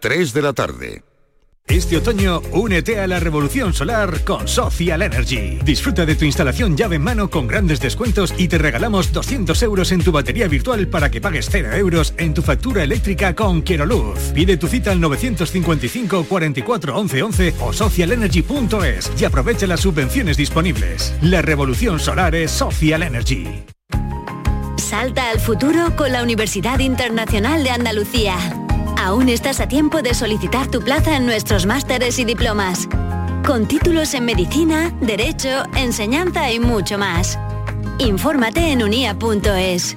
3 de la tarde. Este otoño, únete a la revolución solar con Social Energy. Disfruta de tu instalación llave en mano con grandes descuentos y te regalamos 200 euros en tu batería virtual para que pagues 0 euros en tu factura eléctrica con Luz. Pide tu cita al 955 44 11 11 o socialenergy.es y aprovecha las subvenciones disponibles. La revolución solar es Social Energy. Salta al futuro con la Universidad Internacional de Andalucía. Aún estás a tiempo de solicitar tu plaza en nuestros másteres y diplomas. Con títulos en medicina, derecho, enseñanza y mucho más. Infórmate en unia.es.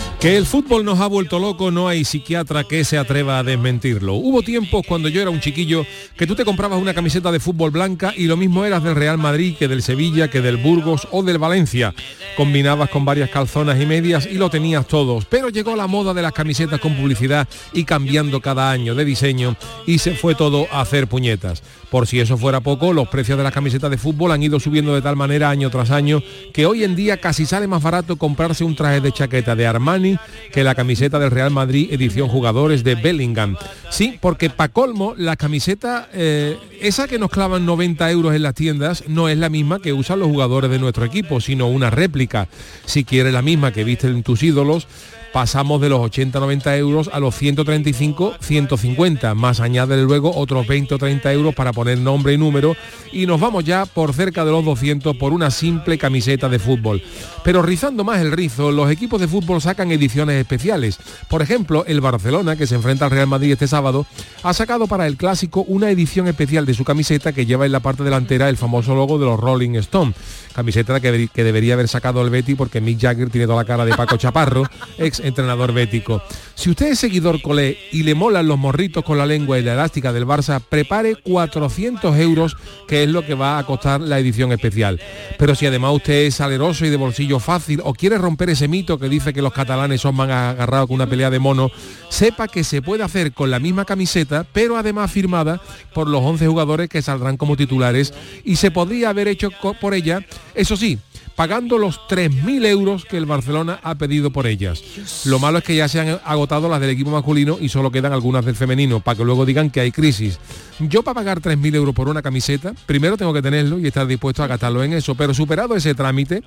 Que el fútbol nos ha vuelto loco, no hay psiquiatra que se atreva a desmentirlo. Hubo tiempos cuando yo era un chiquillo que tú te comprabas una camiseta de fútbol blanca y lo mismo eras del Real Madrid que del Sevilla, que del Burgos o del Valencia. Combinabas con varias calzonas y medias y lo tenías todos. Pero llegó la moda de las camisetas con publicidad y cambiando cada año de diseño y se fue todo a hacer puñetas. Por si eso fuera poco, los precios de las camisetas de fútbol han ido subiendo de tal manera año tras año que hoy en día casi sale más barato comprarse un traje de chaqueta de Armani que la camiseta del Real Madrid edición jugadores de Bellingham. Sí, porque pa' colmo, la camiseta, eh, esa que nos clavan 90 euros en las tiendas, no es la misma que usan los jugadores de nuestro equipo, sino una réplica. Si quieres la misma que visten tus ídolos, pasamos de los 80-90 euros a los 135-150, más añade luego otros 20 o 30 euros para poner nombre y número y nos vamos ya por cerca de los 200 por una simple camiseta de fútbol. Pero rizando más el rizo, los equipos de fútbol sacan ediciones especiales. Por ejemplo, el Barcelona, que se enfrenta al Real Madrid este sábado, ha sacado para el clásico una edición especial de su camiseta que lleva en la parte delantera el famoso logo de los Rolling Stone. Camiseta que, que debería haber sacado el Betty porque Mick Jagger tiene toda la cara de Paco Chaparro, ex entrenador bético. Si usted es seguidor colé y le molan los morritos con la lengua y la elástica del Barça, prepare 400 euros, que es lo que va a costar la edición especial. Pero si además usted es saleroso y de bolsillo fácil o quiere romper ese mito que dice que los catalanes son más agarrados con una pelea de mono, sepa que se puede hacer con la misma camiseta, pero además firmada por los 11 jugadores que saldrán como titulares y se podría haber hecho por ella, eso sí, pagando los 3.000 euros que el Barcelona ha pedido por ellas. Lo malo es que ya se han agotado las del equipo masculino y solo quedan algunas del femenino, para que luego digan que hay crisis. Yo para pagar 3.000 euros por una camiseta, primero tengo que tenerlo y estar dispuesto a gastarlo en eso, pero superado ese trámite,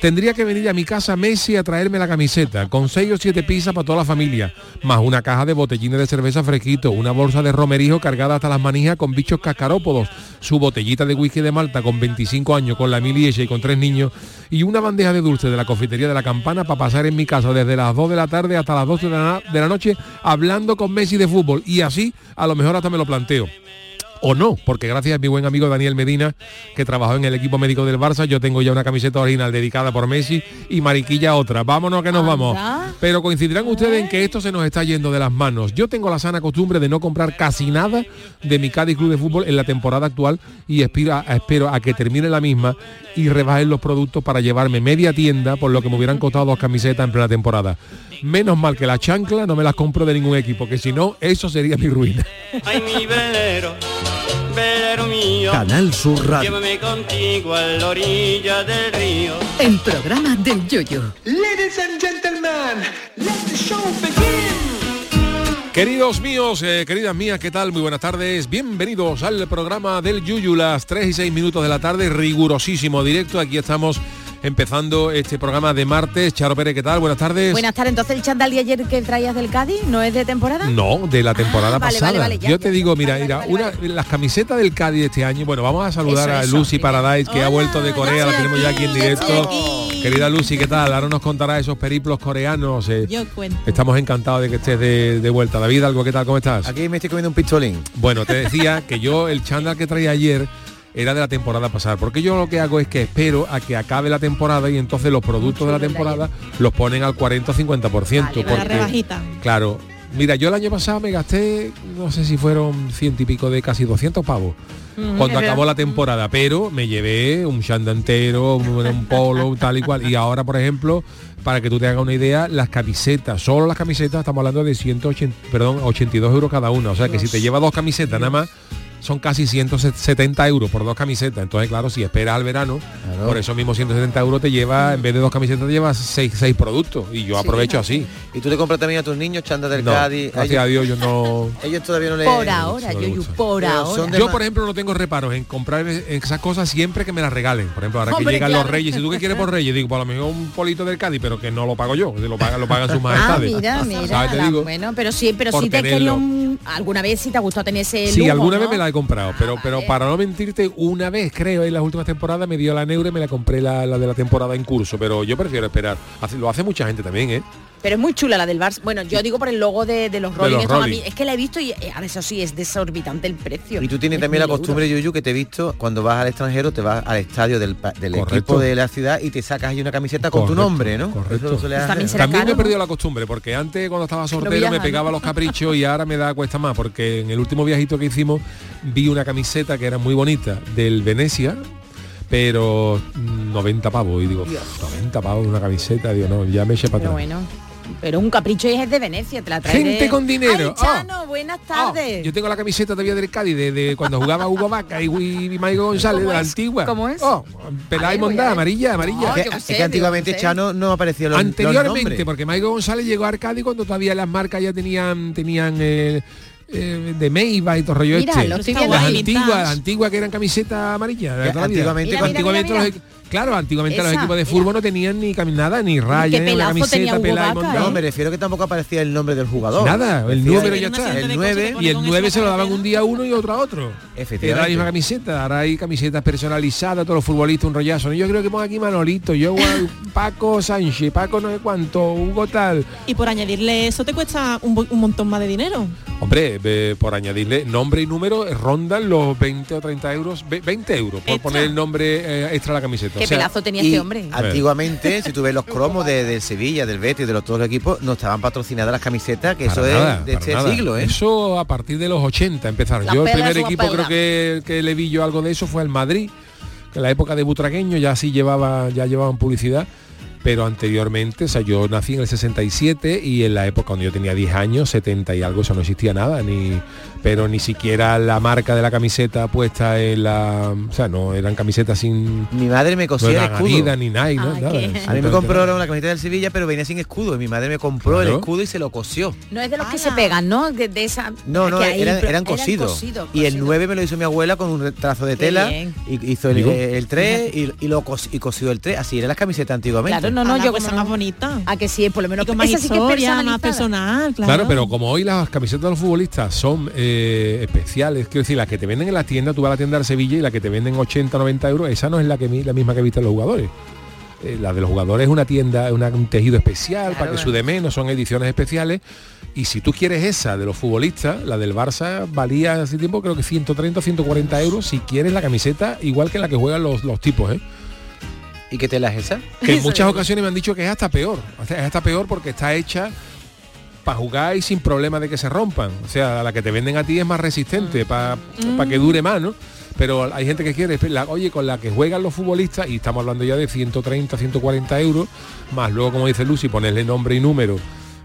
Tendría que venir a mi casa Messi a traerme la camiseta, con 6 o 7 pizzas para toda la familia, más una caja de botellines de cerveza fresquito, una bolsa de romerijo cargada hasta las manijas con bichos cascarópodos, su botellita de whisky de Malta con 25 años, con la milieche y con tres niños, y una bandeja de dulce de la confitería de la campana para pasar en mi casa desde las 2 de la tarde hasta las 12 de la, de la noche hablando con Messi de fútbol. Y así, a lo mejor hasta me lo planteo o no, porque gracias a mi buen amigo Daniel Medina, que trabajó en el equipo médico del Barça, yo tengo ya una camiseta original dedicada por Messi y Mariquilla otra. Vámonos que nos vamos. Pero coincidirán ustedes en que esto se nos está yendo de las manos. Yo tengo la sana costumbre de no comprar casi nada de mi Cádiz Club de Fútbol en la temporada actual y espero, espero a que termine la misma y rebajen los productos para llevarme media tienda por lo que me hubieran costado dos camisetas en plena temporada. Menos mal que la chancla no me las compro de ningún equipo, que si no, eso sería mi ruina. Ay, mi velero, velero mío. Canal Sur Radio. Llévame contigo a la orilla del río. El programa del yoyo. Ladies and gentlemen, let the show begin. Queridos míos, eh, queridas mías, ¿qué tal? Muy buenas tardes. Bienvenidos al programa del Yuyu, las 3 y 6 minutos de la tarde, rigurosísimo directo. Aquí estamos empezando este programa de martes. Charo Pérez, ¿qué tal? Buenas tardes. Buenas tardes. Entonces el chandal de ayer que traías del Cádiz no es de temporada. No, de la temporada Ah, vale, pasada. vale, vale, ya, Yo ya, te digo, mira, vale, mira, vale, una, las camisetas del Cádiz de este año. Bueno, vamos a saludar Eso, a eso, Lucy Paradise, que ha vuelto de Corea, la tenemos ya aquí en directo. Querida Lucy, ¿qué tal? Ahora nos contará esos periplos coreanos. eh. Yo cuento. Estamos encantados de que estés de, de vuelta. David, algo, ¿qué tal? ¿Cómo estás? Aquí me estoy comiendo un pistolín. Bueno, te decía que yo el chándal que traía ayer era de la temporada pasada, porque yo lo que hago es que espero a que acabe la temporada y entonces los productos de la temporada los ponen al 40 o 50%. La porque, rebajita. Claro, mira, yo el año pasado me gasté, no sé si fueron ciento y pico de casi 200 pavos. Mm, Cuando acabó la temporada, pero me llevé un chándal entero, un, polo, tal y cual. Y ahora, por ejemplo, para que tú te hagas una idea, las camisetas, solo las camisetas, estamos hablando de 180, perdón, 82 euros cada una. O sea que si te llevas dos camisetas nada más, son casi 170 euros por dos camisetas. Entonces, claro, si esperas al verano, por eso mismo 170 euros te lleva, en vez de dos camisetas, te llevas seis, seis productos. Y yo aprovecho así. ¿Y tú le compras también a tus niños chandas del No, Cádiz? gracias a Dios yo no... Ellos todavía no le... Por ahora, yo, yo, por Pero ahora. Yo, por ejemplo, no tengo reparos en comprar esas cosas siempre que me las regalen. Por ejemplo, ahora que llegan claro. los reyes, si tú qué quieres por reyes, digo, por lo mejor un polito del Cádiz, pero que no lo pago yo, lo pagan, lo pagan sus Ah, majestades. mira, mira. ¿Sabes? Te la- digo, bueno, pero sí, pero sí te quería un- alguna vez sí te ha gustado tener ese Sí, lujo, alguna ¿no? vez me la comprado, pero, pero para no mentirte, una vez creo en las últimas temporadas me dio la neura y me la compré la, la de la temporada en curso, pero yo prefiero esperar. Lo hace mucha gente también, ¿eh? Pero es muy chula la del Barça. Bueno, yo digo por el logo de, de los De Rolling los Stones. A Rolling. mí es que la he visto y eh, ahora eso sí es desorbitante el precio. Y tú tienes Es también la costumbre, Yuyu, que te he visto cuando vas al extranjero, te vas al estadio del, del equipo de la ciudad y te sacas ahí una camiseta con tu nombre, ¿no? correcto. Eso también será También me he perdido la costumbre, porque antes cuando estaba soltero me pegaba los caprichos y ahora me da cuesta más, porque en el último viajito euros que hicimos vi una camiseta que era muy bonita del Venecia, pero mm, 90 pavos. Y digo, 90 pavos una camiseta, digo, no, ya me eché para atrás. bueno. Pero un capricho es de Venecia, te la trae Gente con dinero. Ay, Chano, buenas tardes. Yo tengo la camiseta todavía del Cádiz de, de cuando jugaba Hugo Vaca y, y Maigo González de ¿Cómo la es? antigua. ¿Cómo es? Oh, pelada y mondada, amarilla, amarilla. Es que, es que antiguamente Chano no aparecía los, Anteriormente, porque Maigo González llegó a Arcadi cuando todavía las marcas ya tenían tenían eh, eh, de Meiba y todo el rollo Mira, este. las antiguas, antiguas que eran camisetas amarillas. antiguamente Mira, mira, antiguamente mira, los equ- claro, antiguamente los equipos de fútbol no tenían ni cami- nada, ni rayas, ni una camiseta pelada montada. No, me refiero que tampoco aparecía el nombre del jugador. Nada, el número ya está. El 9 Y el 9 se lo daban un día a uno y otro a otro. Efectivamente. Era la misma camiseta, ahora hay camisetas personalizadas, todos los futbolistas un rollazo. ¿no? Yo creo que pongo aquí Manolito, yo Paco Sánchez, Paco no sé cuánto, Hugo tal. Y por añadirle eso te cuesta un, montón más de dinero. Hombre, eh, por añadirle nombre y número, eh, rondan los 20 o 30 euros, ve- 20 euros por Extra. poner el nombre eh, extra a la camiseta. Qué O sea, pelazo tenía Y este hombre. antiguamente, si tú ves los cromos de, del Sevilla, del Betis, de los, todos los equipos, no estaban patrocinadas las camisetas, que para eso nada, es de este nada. siglo, ¿eh? Eso a partir de los 80 empezaron. La yo el primer equipo creo que, que le vi yo algo de eso fue al Madrid, que en la época de Butragueño ya sí llevaba, ya llevaban publicidad. Pero anteriormente, o sea, yo nací en el 67 y en la época cuando yo tenía 10 años, 70 y algo, eso no existía nada, ni pero ni siquiera la marca de la camiseta puesta en la, o sea, no eran camisetas sin Mi madre me cosía no el eran escudo. Adidas, ni Nike, Nada. qué- A mí me compró nada. una camiseta del Sevilla, pero venía sin escudo. Y mi madre me compró el escudo y se lo cosió. No es de los que se pegan, ¿no? De, de esa. No, no, eran, cosidos. cosidos, Y el cosidos. 9 me lo hizo mi abuela con un trazo de Qué tela. bien. Y hizo el, Digo. el 3 y, y lo cos- y cosió el 3. Así eran las camisetas antiguamente. Claro, no, no, yo son no. más bonitas. A que sí, por lo menos con más esa sí que es historia, más personal, claro. Claro, pero como hoy las camisetas de los futbolistas son eh, especiales, quiero decir, las que te venden en la tienda, tú vas a la tienda de Sevilla y la que te venden 80, 90 euros, esa no es la que mi- la misma que visten los jugadores. Eh, la de los jugadores es una tienda, una- un tejido especial, para que sude menos, son ediciones especiales. Y si tú quieres esa de los futbolistas, la del Barça valía hace tiempo creo que 130 o 140 euros si quieres la camiseta igual que la que juegan los, los tipos, ¿eh? ¿Y qué tela es esa? Que en muchas ocasiones me han dicho que es hasta peor. O sea, es hasta peor porque está hecha para jugar y sin problema de que se rompan. O sea, la que te venden a ti es más resistente, para que dure más, ¿no? Pero hay gente que quiere, la- oye, con la que juegan los futbolistas, y estamos hablando ya de 130, 140 euros, más luego, como dice Lucy, ponerle nombre y número,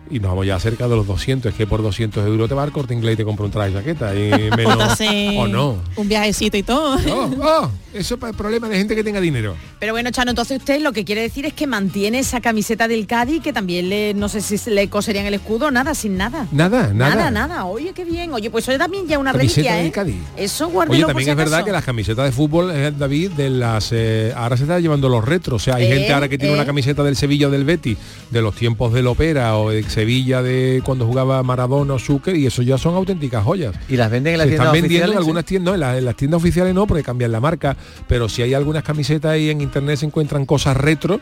y nos vamos ya cerca de los 200, es que por 200 euros te va al corte inglés y te compra un traje de chaqueta, y menos, o no. Un viajecito y todo. Oh, oh, eso es para el problema de gente que tenga dinero. Pero bueno, Chano, entonces usted lo que quiere decir es que mantiene esa camiseta del Cádiz, que también le, no sé si se le coserían el escudo, nada, sin nada. Nada, nada. Nada, nada. Oye, qué bien. Oye, pues eso también ya una Camiseta reliquia, del ¿eh? Cádiz. Eso guárdelo Oye, por también si es verdad acaso. que las camisetas de fútbol, eh, David, de las eh, ahora se está llevando los retros. O sea, hay Eh, gente ahora que tiene eh. una camiseta del Sevilla o del Betis, de los tiempos del Opera o de Sevilla de cuando jugaba Maradona o Zucker, y eso ya son auténticas joyas. Y las venden en las Se están vendiendo en algunas tiendas, no, en, las- en las tiendas oficiales no, porque cambian la marca, pero si hay algunas camisetas ahí en internet se encuentran cosas retro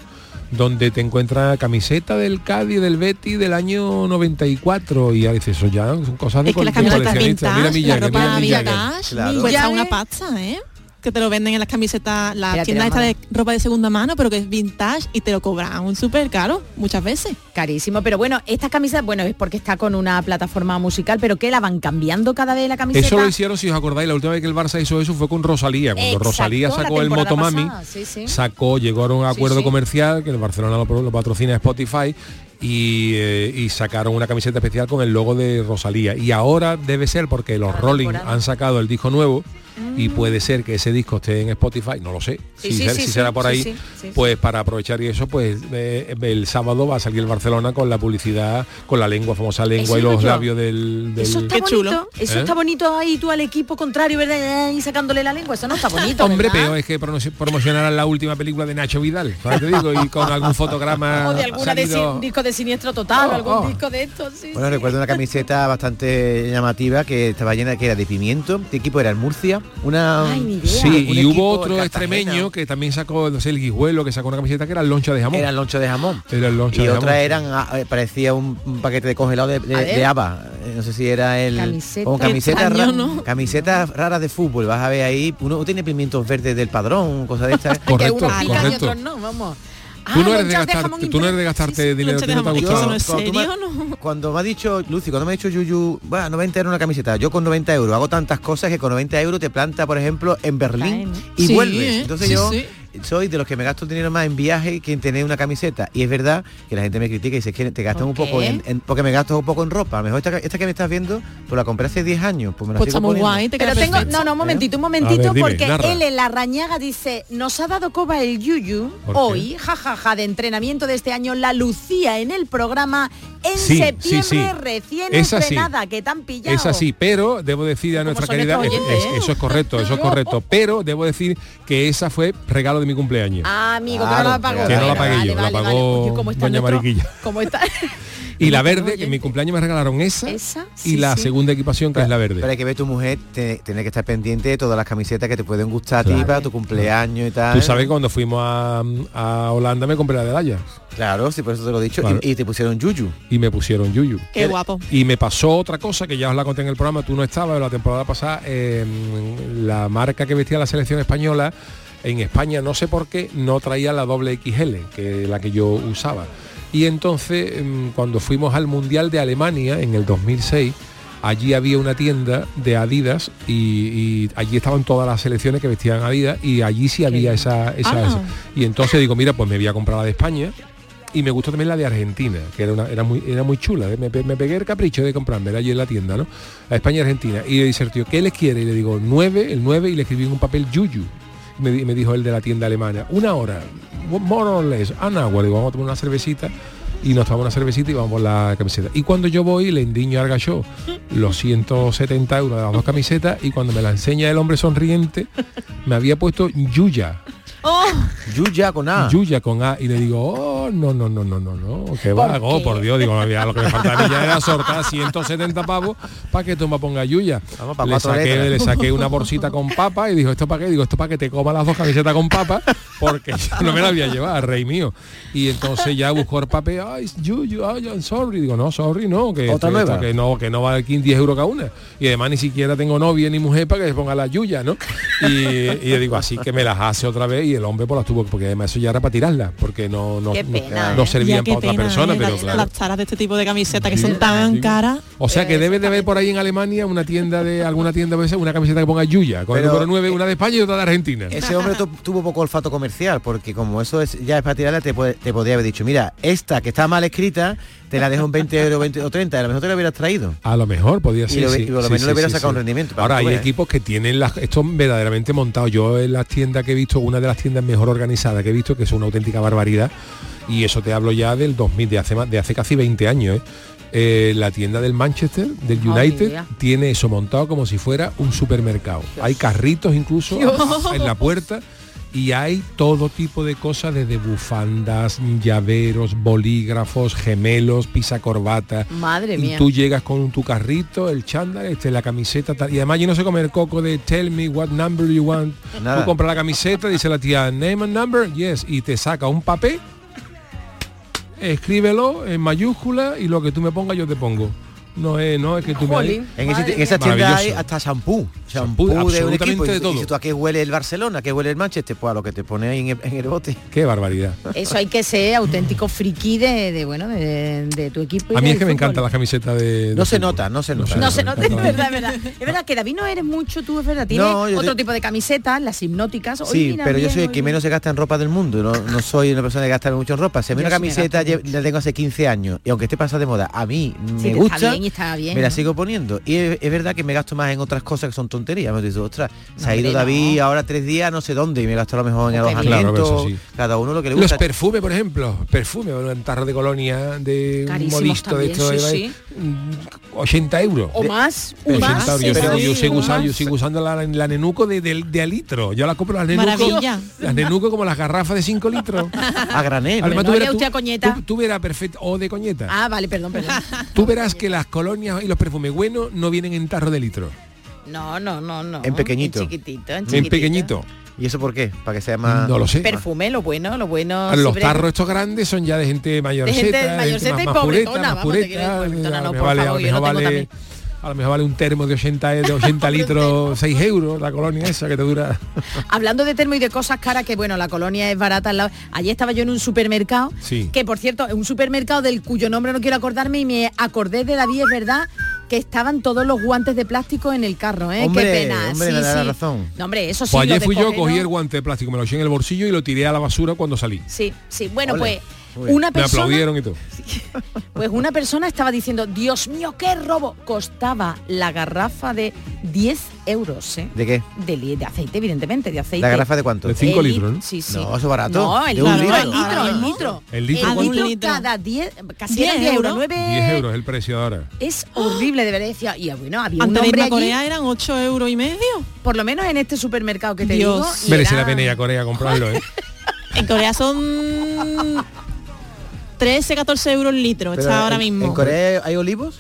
donde te encuentras camiseta del Cádiz, del Betis del año 94 y ya dices, eso ya son cosas de Es que las camisetas coleccionista. Mira vintage, mi la mira ropa mi Jagger. vintage, Claro. cuesta Llave. una pasta, ¿eh? Que te lo venden en las camisetas, las Espérate, tiendas la estas de ropa de segunda mano, pero que es vintage y te lo cobran un súper caro muchas veces. Carísimo, pero bueno, esta camisa, bueno, es porque está con una plataforma musical, pero que la van cambiando cada vez la camiseta. Eso lo hicieron, si os acordáis, la última vez que el Barça hizo eso fue con Rosalía. Cuando Exacto, Rosalía la sacó el Motomami, pasada, sí, sí. sacó, llegó a un acuerdo sí. comercial, que el Barcelona lo, lo patrocina Spotify, y, eh, y sacaron una camiseta especial con el logo de Rosalía. Y ahora debe ser porque los Rolling han sacado el disco nuevo y puede ser que ese disco esté en Spotify, no lo sé, Sí, si, sí, ser- sí, si sí, será por sí, ahí, sí, sí, pues para aprovechar y eso, pues eh, el sábado va a salir el Barcelona con la publicidad, con la lengua, famosa lengua Eso y los yo. labios del... del- Eso está Qué bonito, chulo. eso ¿Eh? está bonito ahí tú al equipo contrario, ¿verdad? Y sacándole la lengua, eso no está bonito. Hombre, ¿verdad? peor es que promo- promocionaran la última película de Nacho Vidal, ¿sabes? te digo, y con algún fotograma O de alguna de salido- si- disco de siniestro total, o Oh, algún oh. disco de estos, sí. Bueno, recuerdo una camiseta bastante llamativa que estaba llena que era de pimiento. ¿Qué equipo era? ¿El Murcia? Una, Ay. Sí, un y hubo otro extremeño que también sacó, no sé, el guijuelo, que sacó una camiseta que era el loncha de jamón. Era el loncho de jamón. Era el loncha Y de otra jamón. eran, ah, eh, parecía un, un paquete de congelado de, de, haba. Eh, No sé si era el... Camiseta. como camiseta Extraño, ra- ¿no? Camisetas raras de fútbol. Vas a ver ahí, uno tiene pimientos verdes del padrón, cosas de estas. que Correcto, y otros no, vamos. Tú no Ah, eres de lonchas gastar, jamón tú no eres de gastarte dinero, loncha ¿tú de no te ha jamón. gustado? Eso no Cuando me- serio, ¿no? Cuando me ha dicho, Lucy, cuando me ha dicho Yuyu, bueno, 90 euros una camiseta, yo con 90 euros hago tantas cosas que con 90 euros te planta, por ejemplo, en Berlín Caen. y Sí, vuelves. ¿eh? Entonces Sí, yo sí. Soy de los que me gasto el dinero más en viaje que en tener una camiseta. Y es verdad que la gente me critica y dice que te gastas ¿Por un poco en, en- porque me gasto un poco en ropa. A lo mejor esta, esta que me estás viendo, pues la compré hace 10 años, pues me la Pues sigo está muy poniendo. guay, te Pero tengo, no, no, un momentito, un momentito, ver, dime, porque narra. él en la rañaga dice, nos ha dado coba el yuyu hoy, jajaja, de entrenamiento de este año, la Lucía en el programa en Sí, septiembre sí. recién Es así. estrenada, que tan pillado. Es así, pero debo decir a nuestra es- oyentes, es- eh? eso es correcto, eso es correcto, pero debo decir que esa fue regalo de mi cumpleaños. Ah, amigo, que Claro, no la pagó. que no la pagué vale, yo, la vale, vale. pagó Oye, ¿cómo está doña nuestro- Mariquilla. ¿Cómo está? y la verde, que en mi cumpleaños me regalaron esa, Esa, y sí, la sí. segunda equipación que es la verde. Hay que ver tu mujer, te- tiene que estar pendiente de todas las camisetas que te pueden gustar a ti para tu cumpleaños y tal. Tú sabes que cuando fuimos a, a Holanda me compré la de Ajax Claro, sí, por eso te lo he dicho. Claro. Y, y te pusieron yuyu. Y me pusieron yuyu. Qué guapo. Y me pasó otra cosa que ya os la conté en el programa, tú no estabas, la temporada pasada, eh, la marca que vestía la selección española en España, no sé por qué, no traía la doble XL, que la que yo usaba. Y entonces, em, cuando fuimos al Mundial de Alemania en el 2006, allí había una tienda de Adidas y, y allí estaban todas las selecciones que vestían Adidas y allí sí había esa, esa, Ah. esa. Y entonces digo, mira, pues me voy a comprar la de España y me gustó también la de Argentina, que era, era, muy, era muy chula. ¿eh? Me, pe- me pegué el capricho de comprarme allí en la tienda, ¿no? A España y Argentina. Y le dice el tío, ¿qué les quiere? Y le digo, 9, el 9, y le escribí en un papel yuyu. Me, me dijo el de la tienda alemana, una hora, more or less, an hour. Digo, vamos a tomar una cervecita. Y nos tomamos una cervecita y vamos por la camiseta. Y cuando yo voy, le endiño al gallo los 170 euros de las dos camisetas y cuando me la enseña el hombre sonriente, me había puesto Yuya. Yuya con A. Yuya con A y le digo, oh, no, no, no, no, no, no, que ¿Por va, oh, qué? por Dios, digo, no había lo que me faltaba a mí ya era sortar 170 pavos para que tú me ponga Yuya. Le saqué, letras. le saqué una bolsita con papa y dijo, ¿esto para qué? Digo, esto para que te coma las dos camisetas con papa, porque yo no me la había llevado, rey mío. Y entonces ya buscó el papel, ay, Yuyu, ay, I'm sorry. Digo, no, sorry, no, que, ¿Otra esto- nueva? esto que no, que no vale 15, 10 euros cada una. Y además ni siquiera tengo novia ni mujer para que se ponga la Yuya, ¿no? Y, y yo digo, así que me las hace otra vez y el hombre pues las tuvo, porque además eso ya era para tirarlas, porque no, no, no- no ¿eh? servían para otra pena, persona, ¿eh? pero Las- claro. Las taras de este tipo de camisetas que Sí. son tan caras. O sea que debe de haber por ahí en Alemania una tienda de alguna tienda a veces una camiseta que ponga Yuya, con Pero, el número 9, una de España y otra de Argentina. Ese hombre tu- tuvo poco olfato comercial, porque como eso es ya es para tirarla, te, puede- te podría haber dicho, mira, esta que está mal escrita, te la dejo en 20 euros 20 o 30, a lo mejor te la hubieras traído. A lo mejor podía Y ser. lo- sí, y lo sí, menos sí, le hubiera sí, sacado sí. un rendimiento, para Ahora hay equipos que tienen las, esto verdaderamente montado. Yo en las tiendas que he visto, una de las tiendas mejor organizadas que he visto, que es una auténtica barbaridad, y eso te hablo ya del 2000, de hace, más- de hace casi 20 años. ¿eh? Eh, la tienda del Manchester, del United, tiene eso montado como si fuera un supermercado. Hay carritos incluso Dios. en la puerta y hay todo tipo de cosas desde bufandas, llaveros, bolígrafos, gemelos, pisa corbata. Madre y mía. tú llegas con tu carrito, el chándal, este, la camiseta, tal. y además yo no sé comer coco de tell me what number you want. Nada. Tú compras la camiseta, dice la tía, name and number, yes, y te saca un papel, escríbelo en mayúscula y lo que tú me pongas yo te pongo. No es, no es que tú me En, ese- en esa tienda hay hasta shampoo. Shampoo, Shampoo de un equipo. Y- de y todo. dices tú, ¿a qué huele el Barcelona? ¿A qué huele el Manchester? Pues a lo que te pone ahí en el, en el bote. Qué barbaridad. Eso hay que ser auténtico friki de, de, bueno de, de tu equipo. y A mí es que me encanta la camiseta de... No se fútbol. nota, no se nota. No se nota, es verdad, es verdad. Es verdad que David no eres mucho, tú es verdad. Tienes No, otro te- tipo de camisetas, las hipnóticas. Hoy Sí, mira pero yo soy el que menos se gasta en ropa del mundo. No, no soy una persona que gasta mucho en ropa. Si a mí una camiseta la tengo hace 15 años y aunque esté pasada de moda, a mí me gusta, y está bien, me la ¿no? sigo poniendo. Y es, es verdad que me gasto más en otras cosas que son tonterías. Me dice, ostras, se ha ido David no. ahora tres días no sé dónde y me gasto a lo mejor en alojamiento. Claro, sí. Cada uno lo que le Los gusta. perfumes, por ejemplo, perfume, un tarro de colonia de un Carísimos modisto de también, esto, sí, eh, sí. mm, 80 euros. O más, Pero más. 80 euros. Yo, pero- yo sigo usando, yo sigo usando la, la nenuco de, de, de a litro. Yo la compro las nenuco. Maravilla. Las nenuco como las garrafas de 5 litros. A granel. Además, no tú verás, usted tú, tú- tú verás perfecto, o de coñeta. Ah, vale, perdón, perdón. Tú verás que las colonias y los perfumes buenos no vienen en tarro de litro. No, no, no, no. En pequeñito. En chiquitito, en pequeñito. ¿Y eso por qué? Para que sea más... No lo sé. Perfume, lo bueno, lo bueno. Los siempre- tarros estos grandes son ya de gente mayorceta, gente mayorceta más, y más pobretona, pureta, más vamos, te pureta, quiero decir, pobretona, a no, lo por mejor vale- favor, a lo yo no mejor tengo vale- también. A lo mejor vale un termo de 80, de 80 litros, 6 euros, la colonia esa que te dura. Hablando de termo y de cosas caras, que bueno, la colonia es barata lado. Allí estaba yo en un supermercado, Sí. que por cierto, es un supermercado del cuyo nombre no quiero acordarme y me acordé de David, es verdad, que estaban todos los guantes de plástico en el carro, ¿eh? Hombre, Qué pena. hombre, sí, me da la sí. razón. No, hombre, eso sí. Pues ayer fui yo, cogí el guante de plástico, me lo eché en el bolsillo y lo tiré a la basura cuando salí. Sí, sí. Bueno, Ole. pues Una Me persona, aplaudieron y todo. pues una persona estaba diciendo, Dios mío, qué robo. Costaba la garrafa de 10 euros, ¿eh? ¿De qué? De, li- de aceite, evidentemente, de aceite. ¿La garrafa de cuánto? De 5 El li- litros, ¿no? Sí, sí. No, eso es barato. No, el De un litro, el litro, el mismo. litro. ¿El litro cuánto? litro Un litro. cada 10, casi 10 eran 10 euros, euros. 9 10 euros es el precio ahora. Es horrible, de verdad. Decía, y bueno, había un Antes de hombre irme a allí, Corea eran 8 euros y medio. por lo menos en este supermercado que te Dios. digo. y Merece era- la pena ir a Corea a comprarlo, ¿eh? En Corea son 13, 14 euros el litro. Pero está ahora en- mismo. ¿En Corea hay olivos?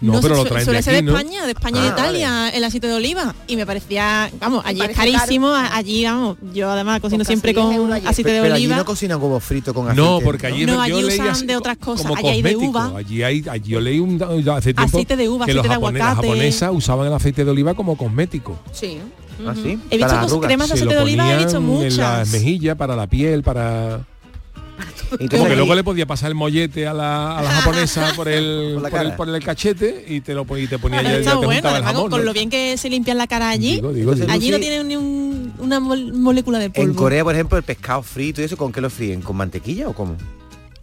No, pero su- lo traen de suele ser aquí, de ¿no? España, de España y Ah, de Italia, el aceite de oliva. Y me parecía, vamos, allí es carísimo, allí, vamos, yo además cocino Pues casi siempre 10 con aceite de Pero allí oliva. no cocinan huevos fritos con aceite. No, porque allí No, allí leí usan de otras cosas. como Allí hay de uva. Allí hay, allí yo leí un, un- hace tiempo Aceite de uva, que los aceite de las aguacate. japonesas usaban el aceite de oliva como cosmético. Sí. ¿Ah, sí? He visto las cremas de aceite de oliva, he visto en las muchas. mejillas, para la piel, para... Tú Como que luego le podía pasar el mollete a la, a la japonesa por el, Por la por, el, cara. por el cachete y te lo y te ponía ya, ya te bueno, el jamón. con ¿no? lo bien que se limpian la cara allí. Digo, digo, digo. Allí no tienen ni un- una mol- molécula de polvo. En Corea, por ejemplo, el pescado frito y eso, ¿con qué lo fríen? ¿Con mantequilla o cómo?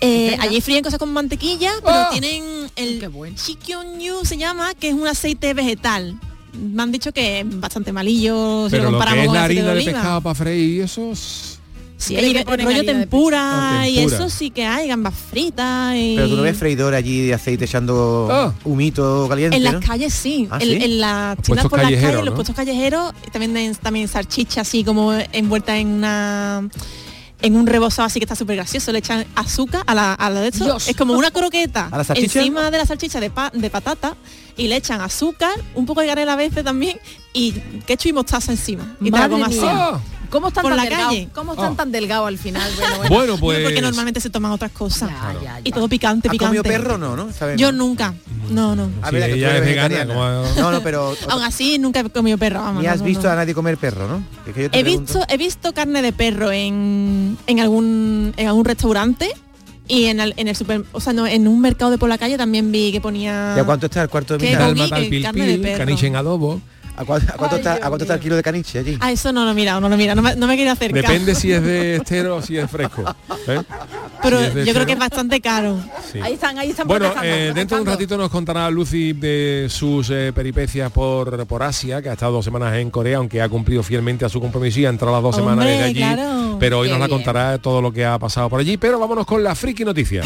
Eh, allí fríen cosas con mantequilla, pero ¡Ah! tienen el chikyonyu se llama, que es un aceite vegetal. Me han dicho que es bastante malillo si Pero lo lo comparamos que es con la aceite harina de pescado para freír, eso es- Sí, hay rollo tempura, Ah, y tempura. eso sí que hay, gambas fritas y... Pero tú no ves freidor allí de aceite echando Ah. humito caliente, En las ¿no? calles sí, ¿Ah, en, sí? en las Los tiendas por las callejeros, calles, los ¿no? puestos callejeros, y también también salchicha así como envuelta en una en un rebozado así que está súper gracioso, le echan azúcar a la, a la de esto, Dios. es como una croqueta ¿A la salchicha? encima de la salchicha de, pa- de patata y le echan azúcar, un poco de canela a veces también y ketchup y mostaza encima. Y te la Madre así. ¿Cómo están Por tan la delgados? calle. ¿Cómo están Ah. tan delgados al final? Bueno, bueno. Bueno, No, pues... porque normalmente se toman otras cosas. Ya, ya, ya. Y todo picante, ¿Has picante. comido perro no, no? ¿Sabes? Yo nunca. No, no. A Sí, ver, ella eres es vegana, como- No, no, pero... Aún así nunca he comido perro. vamos, Ni has no, visto no. a nadie comer perro, ¿no? Es que yo te He pregunto. visto, he visto carne de perro en, en algún en algún restaurante y en el, en el super, o sea, no, en un mercado de por la calle también vi que ponía ¿Y a cuánto está el cuarto de pil carne de pil, perro. caniche en adobo. ¿A cuánto, a cuánto Ay, está, ¿a cuánto está el kilo de caniche allí? Ah, eso no lo mira, no lo mira, no me, no me quería acercar. Depende si es de estero o si es fresco. ¿eh? Pero Si es de yo creo que es bastante caro. sí. Ahí están, ahí están Bueno, eh, dentro de un ratito nos contará Lucy de sus eh, peripecias por, por Asia, que ha estado dos semanas en Corea, aunque ha cumplido fielmente a su compromiso y ha entrado las dos semanas Hombre, desde allí. claro. Pero hoy Qué nos la bien. contará todo lo que ha pasado por allí. Pero vámonos con la friki noticias.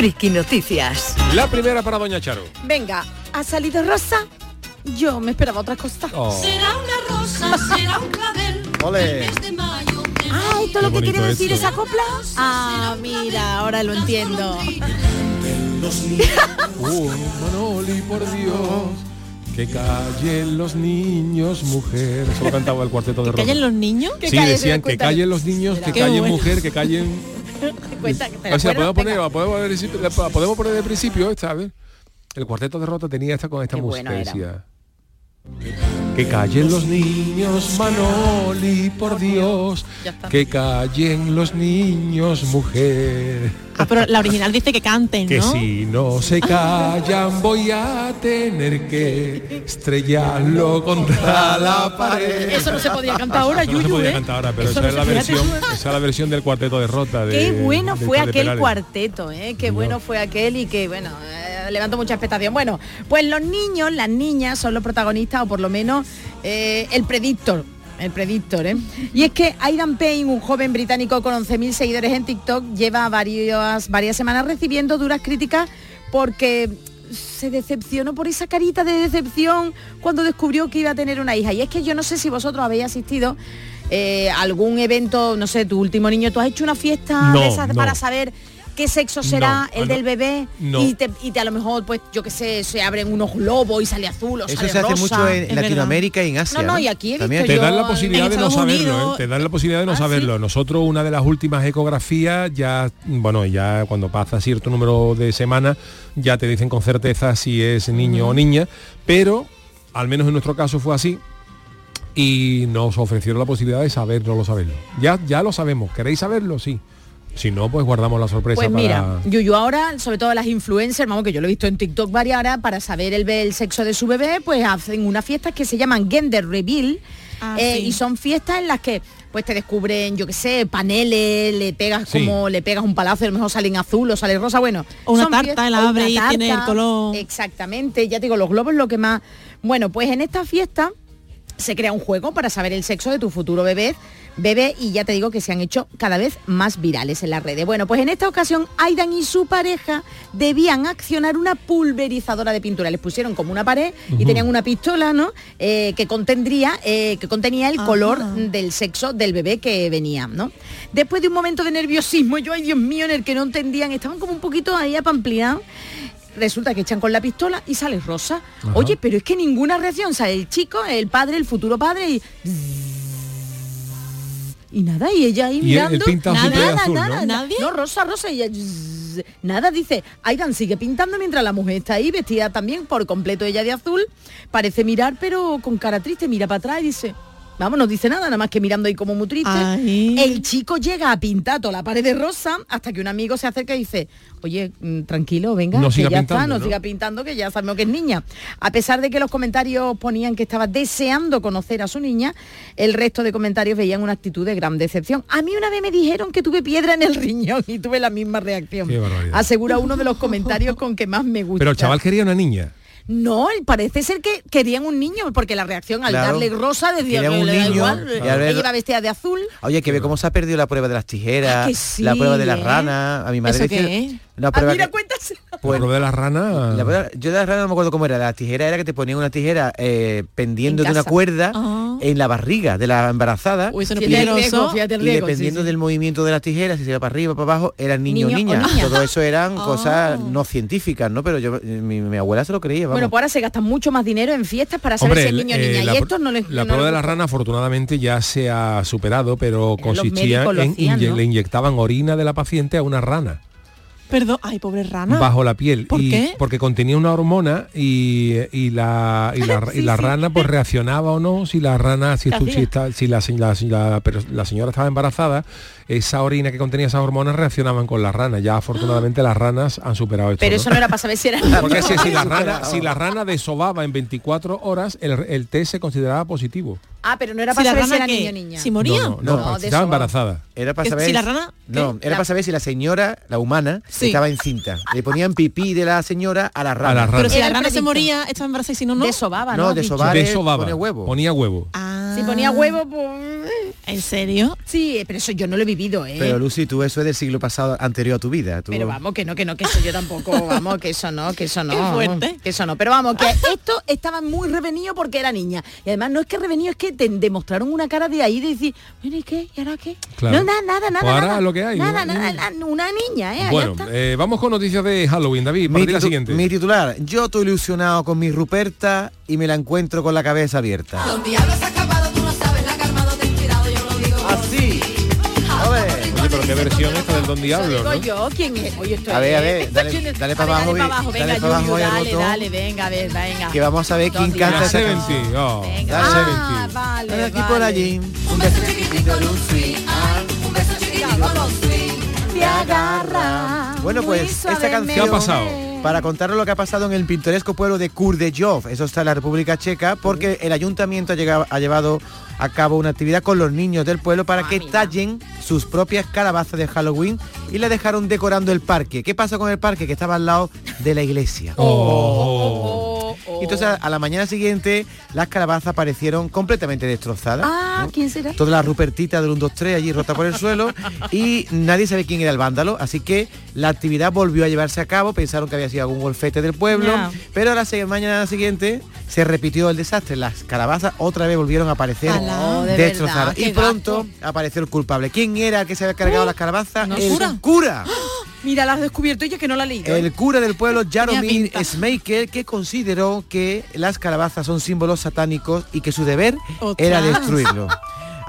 Friki Noticias. La primera para Doña Charo. Venga, ¿ha salido Rosa? Yo me esperaba otra cosa. Oh, Será una rosa, será un clavel. Ole. Ah, ¿esto es lo que quiere decir esto. esa copla? Ah, mira, ahora lo entiendo. Uh, Manoli, por Dios. Que callen los niños, mujer. Eso lo cantaba el cuarteto de ¿Que callen los niños? Que Sí, callen, decían que callen los niños, que callen mujer, que callen Cuenta, ¿te O sea, acuerdas? podemos poner, Venga. podemos poner, de principio- la- podemos poner de principio esta, a ver. El cuarteto de Rota tenía esta con esta Qué música, decía. Que callen los niños, Manoli, por Dios. Que callen los niños, mujer. Ah, pero la original dice que canten, Que ¿no? si no se callan voy a tener que estrellarlo contra la pared. Eso no se podía cantar ahora, Eso no se Yuyu, podía ¿eh? cantar ahora, pero esa no es la versión, esa es la versión del cuarteto de Rota de Qué bueno de fue aquel cuarteto, ¿eh? Qué bueno fue aquel y que, bueno, eh, levantó mucha expectación. Bueno, pues los niños, las niñas son los protagonistas o por lo menos eh, el predictor. El predictor, ¿eh? Y es que Aidan Payne, un joven británico con 11.000 seguidores en TikTok, lleva varias, varias semanas recibiendo duras críticas porque se decepcionó por esa carita de decepción cuando descubrió que iba a tener una hija. Y es que yo no sé si vosotros habéis asistido eh, a algún evento, no sé, tu último niño, tú has hecho una fiesta No, de esas no. para saber qué sexo será No, el no, del bebé no. y, te, y te a lo mejor, pues yo qué sé, se abren unos globos y sale azul o Eso sale se hace rosa. mucho en es Latinoamérica y en Asia. No, no, y aquí he También visto Te dan la posibilidad de no saberlo, ¿eh? te dan la posibilidad de no ¿Ah, sí? saberlo. Nosotros una de las últimas ecografías ya, bueno, ya cuando pasa cierto número de semanas ya te dicen con certeza si es niño o niña, pero al menos en nuestro caso fue así y nos ofrecieron la posibilidad de saberlo, lo saberlo. Ya, ya lo sabemos. ¿Queréis saberlo? Sí. Si no, pues guardamos la sorpresa Pues mira, para. Yuyu ahora, sobre todo las influencers, vamos que yo lo he visto en TikTok varias horas, para saber el, el sexo de su bebé, pues hacen unas fiestas que se llaman Gender Reveal. Ah, eh, sí. Y son fiestas en las que pues te descubren, yo qué sé, paneles, le pegas Sí. como le pegas un palazo, a lo mejor salen azul o sale rosa, bueno. O una tarta, fiestas- la abre y tiene el color. Exactamente, ya te digo, los globos lo que más. Bueno, pues en esta fiesta se crea un juego para saber el sexo de tu futuro bebé, bebé y ya te digo que se han hecho cada vez más virales en las redes. Bueno, pues en esta ocasión Aidan y su pareja debían accionar una pulverizadora de pintura. Les pusieron como una pared y tenían una pistola, ¿no? Eh, que contendría, eh, que contenía el Ajá. color del sexo del bebé que venía, ¿no? Después de un momento de nerviosismo, yo, ay Dios mío, en el que no entendían, estaban como un poquito ahí apampliados resulta que echan con la pistola y sale rosa. Oye, pero es que ninguna reacción, sale el chico, el padre, el futuro padre y... Y nada, y ella ahí Y mirando. pinta nada, nada, nada, ¿Nadie? No, rosa, rosa, y ella... Nada, dice, Aidan sigue pintando mientras la mujer está ahí, vestida también por completo ella de azul. Parece mirar, pero con cara triste, mira para atrás y dice, Vamos, no dice nada, nada más que mirando ahí como muy triste. El chico llega a pintar toda la pared de rosa hasta que un amigo se acerca y dice, oye, mm, tranquilo, venga, No que siga ya pintando, está, no, ¿no? siga pintando, que ya sabemos que es niña. A pesar de que los comentarios ponían que estaba deseando conocer a su niña, el resto de comentarios veían una actitud de gran decepción. A mí una vez me dijeron que tuve piedra en el riñón y tuve la misma reacción. Qué barbaridad. Asegura uno de los comentarios con que más me gusta. Pero el chaval quería una niña. No, parece ser que querían un niño, porque la reacción al Claro. darle rosa decía que un le da niño, igual. Ella iba vestida de azul. Oye, que ver cómo se ha perdido la prueba de las tijeras, Ah, sí, la prueba de las ¿eh? ranas. A mi madre ¿Eso decía- Una Ah, prueba mira, que- cuéntaselo. Pues- Pero de la rana. La prueba- yo de las ranas no me acuerdo cómo era. La tijera era que te ponían una tijera eh, pendiendo En de una cuerda Ah. en la barriga de la embarazada. Uy, eso no y, y sí, dependiendo sí. del movimiento de la tijera, si se iba para arriba o para abajo, era niño, Niño o niña. niña. Todo eso eran Oh. cosas no científicas, ¿no? Pero yo mi, mi abuela se lo creía, vamos. Bueno, pues ahora se gastan mucho más dinero en fiestas para saber Hombre, si es niño o eh, niña. la, y pr- esto no les la no prueba de la rana afortunadamente ya se ha superado, pero consistía médicos en hacían, inye- ¿no? le inyectaban orina de la paciente a una rana Perdón, ay, pobre rana. bajo la piel ¿Por y qué? porque contenía una hormona y, y la y la, y la rana pues reaccionaba o no si la rana si, ¿Qué tú- si, está- si la, si la- la- la señora estaba embarazada esa orina que contenía esas hormonas reaccionaban con la rana ya afortunadamente las ranas han superado esto Pero ¿no? eso no era para saber si era Porque si, si la rana, si la rana desobaba en 24 horas, el, el test se consideraba positivo. Ah, pero no era para saber si rana era qué, niño o niña. si moría. No, no, estaba embarazada. Era para ¿Que saber si la rana, No, qué? era La- para saber si la señora, la humana, Sí. estaba encinta. Le ponían pipí de la señora a la rana. A la rana. Pero si Era la rana se moría, estaba embarazada y si no, no. Desobaba, ¿no? No, es- Desobaba, pone huevo. ponía huevo. Ah. Si ponía huevo, pues... ¿En serio? Sí, pero eso yo no lo he vivido, ¿eh? Pero Lucy, tú eso es del siglo pasado anterior a tu vida. Tú- Pero vamos, que no, que no, que eso yo tampoco, vamos, que eso no, que eso no. Qué fuerte. Que eso no. Pero vamos, que esto estaba muy revenido porque era niña. Y además no es que revenido, es que te demostraron una cara de ahí de decir, bueno, ¿y qué? ¿Y ahora qué? Claro. No, nada, nada, nada. Pues ahora nada. lo que hay, Nada, ¿no? nada, nada, una niña, ¿eh? Bueno, está. eh, vamos con noticias de Halloween, David. Mi, siguiente. mi titular, yo estoy ilusionado con mi Ruperta y me la encuentro con la cabeza abierta. Los qué versión esta del Don Diablo, digo ¿no? yo, ¿quién es? Oye, esto A ver, a es- ver, dale- ¿quién es? dale para abajo, Dale para abajo, dale venga, abajo dale, botón. dale, venga, a ver, venga. Que vamos a ver quién ¿Dónde canta La está? esa 70, canción. oh, Venga. la Ah, 70. vale, aquí vale. por allí. Un beso chiquitito, un beso chiquitito, Lucy. Te agarra. Bueno, pues esta canción... ¿Qué ha pasado? Para contaros lo que ha pasado en el pintoresco pueblo de Kurdejov, eso está en la República Checa, porque el ayuntamiento ha, llegado- ha llevado a cabo una actividad con los niños del pueblo para Ah, que mira. tallen sus propias calabazas de Halloween y la dejaron decorando el parque. ¿Qué pasa con el parque? Que estaba al lado de la iglesia. Oh, oh. Entonces a, a la mañana siguiente las calabazas aparecieron completamente destrozadas. Ah, ¿no? ¿quién será? Toda la rupertita del 1, 2, 3 allí rota por el suelo y nadie sabe quién era el vándalo, así que la actividad volvió a llevarse a cabo, pensaron que había sido algún golfete del pueblo, pero a la mañana siguiente se repitió el desastre, las calabazas otra vez volvieron a aparecer. Oh, de destrozadas y pronto apareció el culpable. ¿Quién era el que se había cargado las calabazas? no el cura. cura. Mira, la has descubierto ella que no la leído. ¿eh? El cura del pueblo Jaromir. Smaker que consideró que las calabazas son símbolos satánicos y que su deber era destruirlo.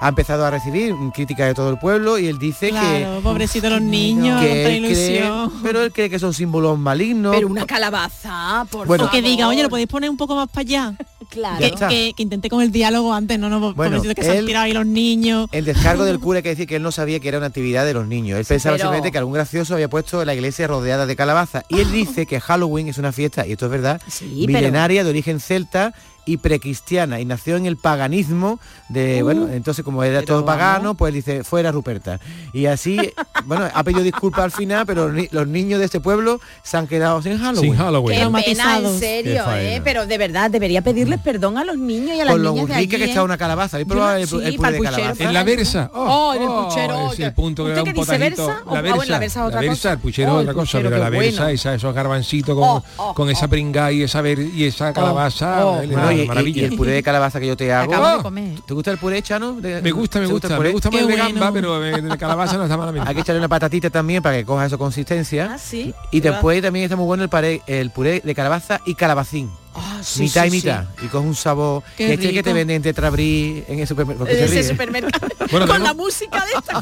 Ha empezado a recibir críticas de todo el pueblo y él dice Claro, que, pobrecito los niños, que cree, ilusión. pero él cree que son símbolos malignos. Pero una calabaza, por Bueno. O que favor. diga, oye, lo podéis poner un poco más para allá. Claro. Que, que, que intenté con el diálogo antes, no, no, Bueno, que se han tirado ahí los niños. El descargo del cura hay que decir que él no sabía que era una actividad de los niños. Él pensaba pero- simplemente que algún gracioso había puesto la iglesia rodeada de calabazas. Y él dice que Halloween es una fiesta, y esto es verdad, Sí, pero- milenaria de origen celta y precristiana y nació en el paganismo de bueno entonces como era Uh, todo pagano pues dice fuera Ruperta y así bueno ha pedido disculpas al final pero los ni- los niños de este pueblo se han quedado sin Halloween Sin Halloween. Qué pena, en serio. ¿eh? Pero de verdad, debería pedirles perdón a los niños y a las con lo niñas de rica allí, que está ¿eh? una calabaza ¿habéis probado el, sí, el puré de puchero, calabaza En la versa. Oh, en el puchero, Es oye. el punto que ¿Usted da un potajito. versa? O- La ah, versa, la versa es otra la versa, cosa. el puchero Oh, es el otra cosa, puchero, pero la versa, bueno. esa, esos garbancitos con, Oh, oh, con esa oh. pringa y esa, ver- y esa calabaza, oh. Bueno, y, y- maravilla. y el puré de calabaza que yo te hago Acabo de Oh. comer. ¿te gusta el puré Chano? De- me gusta, me ¿te gusta, el me gusta más Qué el de bueno. gamba, pero eh, de calabaza no está malamente. hay que echarle una patatita también para que coja esa consistencia Ah, sí. y después también está muy bueno el, pare- el puré de calabaza y calabacín Ah, sí, mitad sí, y sí. mitad y coge un sabor Qué y este que te venden tetrabrí en el supermercado porque se Ese ríe. supermercado. Bueno, con la música de esta.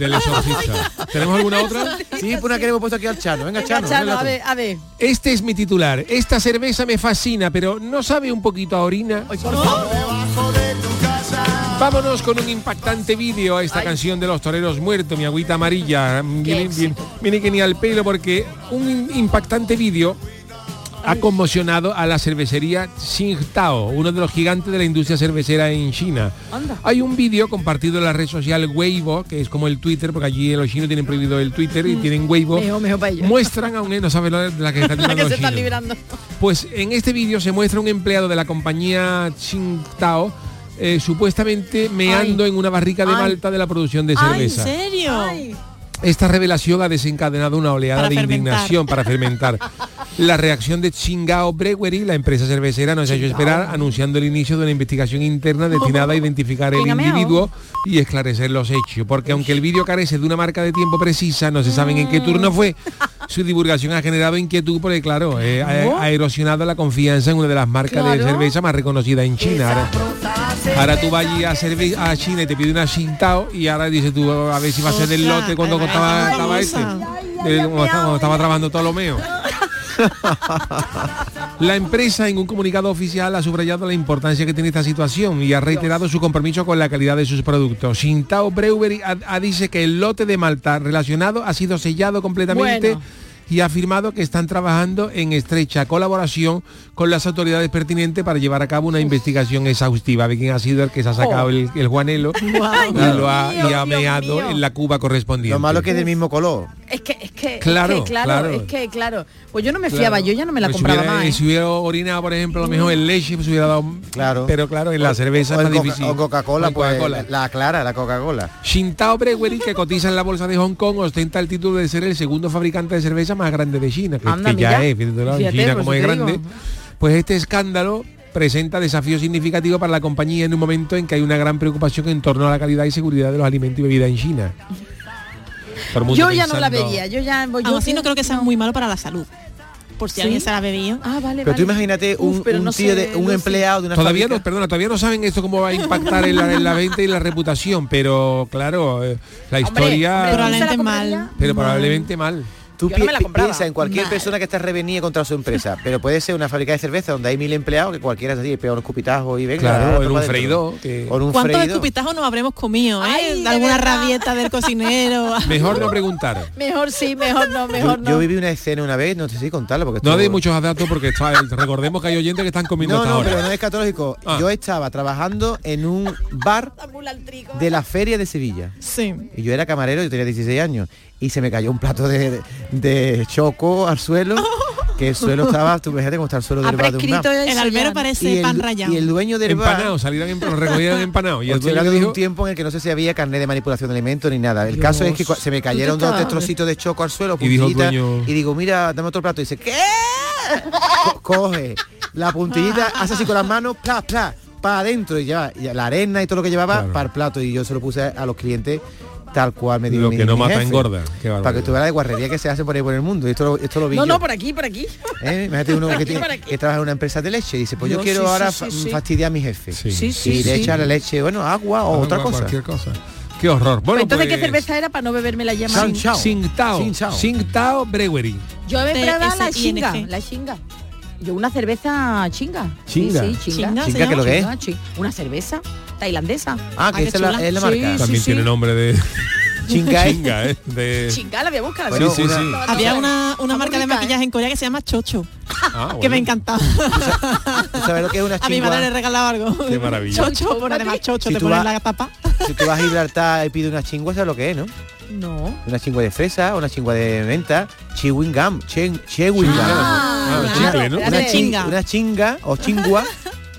¿Tenemos alguna otra? sí pues una que le hemos puesto aquí al Chano venga, Venga, Chano, a ver, a ver. Este es mi titular. Esta cerveza me fascina, pero ¿no sabe un poquito a orina? Ay, por favor. Debajo de tu casa Vámonos con un impactante vídeo a esta canción de los toreros muertos, mi agüita amarilla. Viene, viene- viene que ni al pelo porque un impactante vídeo ha conmocionado a la cervecería Tsingtao, uno de los gigantes de la industria cervecera en China. Hay un vídeo compartido en la red social Weibo, que es como el Twitter, porque allí los chinos tienen prohibido el Twitter y tienen Weibo. Mejor, mejor para ellos. Muestran a un no sabe lo de la que están La librando que los se están librando. Pues en este vídeo se muestra un empleado de la compañía Tsingtao eh, supuestamente meando en una barrica de Ay. malta de la producción de Ay, ¿en cerveza. serio? Esta revelación ha desencadenado una oleada Para de fermentar. indignación para fermentar. La reacción de Chingao Brewery, la empresa cervecera, no se ha hecho esperar, anunciando el inicio de una investigación interna destinada a identificar el individuo y esclarecer los hechos. Porque aunque el vídeo carece de una marca de tiempo precisa, no se sabe en qué turno fue, su divulgación ha generado inquietud porque, claro, eh, ha, ha erosionado la confianza en una de las marcas de cerveza más reconocidas en China. Ahora, ahora tú vas allí a, cerve- a China y te pide una Xintao y ahora dices tú a ver si va a ser Ostras, lote cuando ay, estaba, este. De- cuando, estaba, cuando estaba trabajando Ptolomeo. La empresa en un comunicado oficial ha subrayado la importancia que tiene esta situación y ha reiterado su compromiso con la calidad de sus productos. Shintao Brewery ha, ha dice que el lote de Malta relacionado ha sido sellado completamente Bueno. Y ha afirmado que están trabajando en estrecha colaboración con las autoridades pertinentes para llevar a cabo una investigación exhaustiva de quién ha sido el que se ha sacado Oh. el, el juanelo y, lo ha, y ha meado en la cuba correspondiente. Lo malo que es del mismo color. Es que, es que, Claro, es que, claro, claro. es que, claro. Pues yo no me Claro. fiaba, yo ya no me la Pues si compraba hubiera- más. ¿eh? Si hubiera orinado, por ejemplo, a lo mejor en leche, pues hubiera dado... Claro. Pero claro, en la cerveza o es más Coca- difícil. O Coca-Cola, pues Coca-Cola. la clara, la Coca-Cola. Shintao Brewery, que cotiza en la bolsa de Hong Kong, ostenta el título de ser el segundo fabricante de cerveza más grande de China, que, Anda, que ya es, fíjate, China por como es grande. digo. Pues este escándalo presenta desafíos significativos para la compañía en un momento en que hay una gran preocupación en torno a la calidad y seguridad de los alimentos y bebidas en China. Yo ya no la bebía, yo ya... Yo Aún así no creo que sea muy malo para la salud. Por si ¿Sí? alguien se la bebido. Ah, vale, Pero tú imagínate un, Uf, pero un no tío sé, de un no sé. empleado de una Todavía fábrica- no, perdona, todavía no saben esto cómo va a impactar en la, en la venta y la reputación, pero claro, eh, la historia, hombre, ¿tú se la Probablemente comprarías? mal. pero probablemente mal. Tú Yo no pi- me la pi- compraba. piensa en cualquier Mal. persona que está revenida contra su empresa, pero puede ser una fábrica de cerveza donde hay mil empleados que cualquiera se así, pega un escupitajo y venga. Claro, en un freidor, que- ¿Cuántos escupitajos nos habremos comido, eh? Ay, de de alguna verdad. rabieta del cocinero. Mejor no preguntar. Mejor sí, mejor no, Yo, mejor no. yo viví una escena una vez, no sé si contarla porque No esto- de muchos datos porque recordemos que hay oyentes que están comiendo No, hasta no, ahora. pero no es escatológico. Ah. Yo estaba trabajando en un bar de la feria de Sevilla. Sí. Y yo era camarero, yo tenía 16 años. Y se me cayó un plato de, de choco al suelo, que el suelo estaba, tú fíjate cómo está el suelo Ha del bar de un El albero parece Y el, pan rallado. y el dueño del bar Empanado, salieron en, recogían empanado. Y el dueño dijo, un tiempo en el que no sé si había carnet de manipulación de alimentos ni nada. El caso es que se me cayeron dos tres trocitos de choco al suelo, Y dijo el puntillita, dueño- y digo, mira, dame otro plato. Y dice, ¿qué? Co- coge la puntillita, hace así con las manos, pla, pla, para adentro y ya, y la arena y todo lo que llevaba Claro. para el plato. Y yo se lo puse a los clientes tal cual me dijo Lo mi- que no mi mata jefe. engorda. Qué Para que la de guarrería que se hace por ahí por el mundo. Y esto, lo- esto lo vi No, yo. no, por aquí, por aquí. ¿Eh? Imagínate uno que, tiene- que trabaja en una empresa de leche y dice, pues yo Yo, quiero sí, ahora sí, sí, fastidiar a mi jefe. Sí. Sí, sí, y le sí. echa la leche, bueno, agua o Agua, otra cosa. Cualquier cosa. Qué horror. Bueno, Entonces, ¿qué pues, cerveza era para no beberme la llama? Tsingtao. Tsingtao Brewery. Yo he probado la chinga, la chinga. Yo una cerveza chinga. Chinga. Sí, sí, chinga. Chinga, ¿Chinga qué es lo que es? Chinga, chi- Una cerveza tailandesa. Ah, que qué esa es la, es la Sí, marca. sí, También tiene nombre de Chinga ¿eh? De... Chinga, la voy a buscar. Bueno, sí, sí. Había una, una marca de bonita, ¿eh? maquillaje en Corea que se llama Chocho, Ah, que bueno. me encantaba. ¿Tú sabes lo que es una A mi madre le regalaba algo. Qué maravilla. Chocho, por además Chocho, Si te pones vas- la tapa. Si tú vas a Gibraltar y pides una chingua, ¿sabes lo que es, no? No. Una chingua de fresa, una chingua de menta, chewing gum, che- chewing gum. Ah, claro, chicle, ¿no? Una, chin- Chinga. una chinga o chingua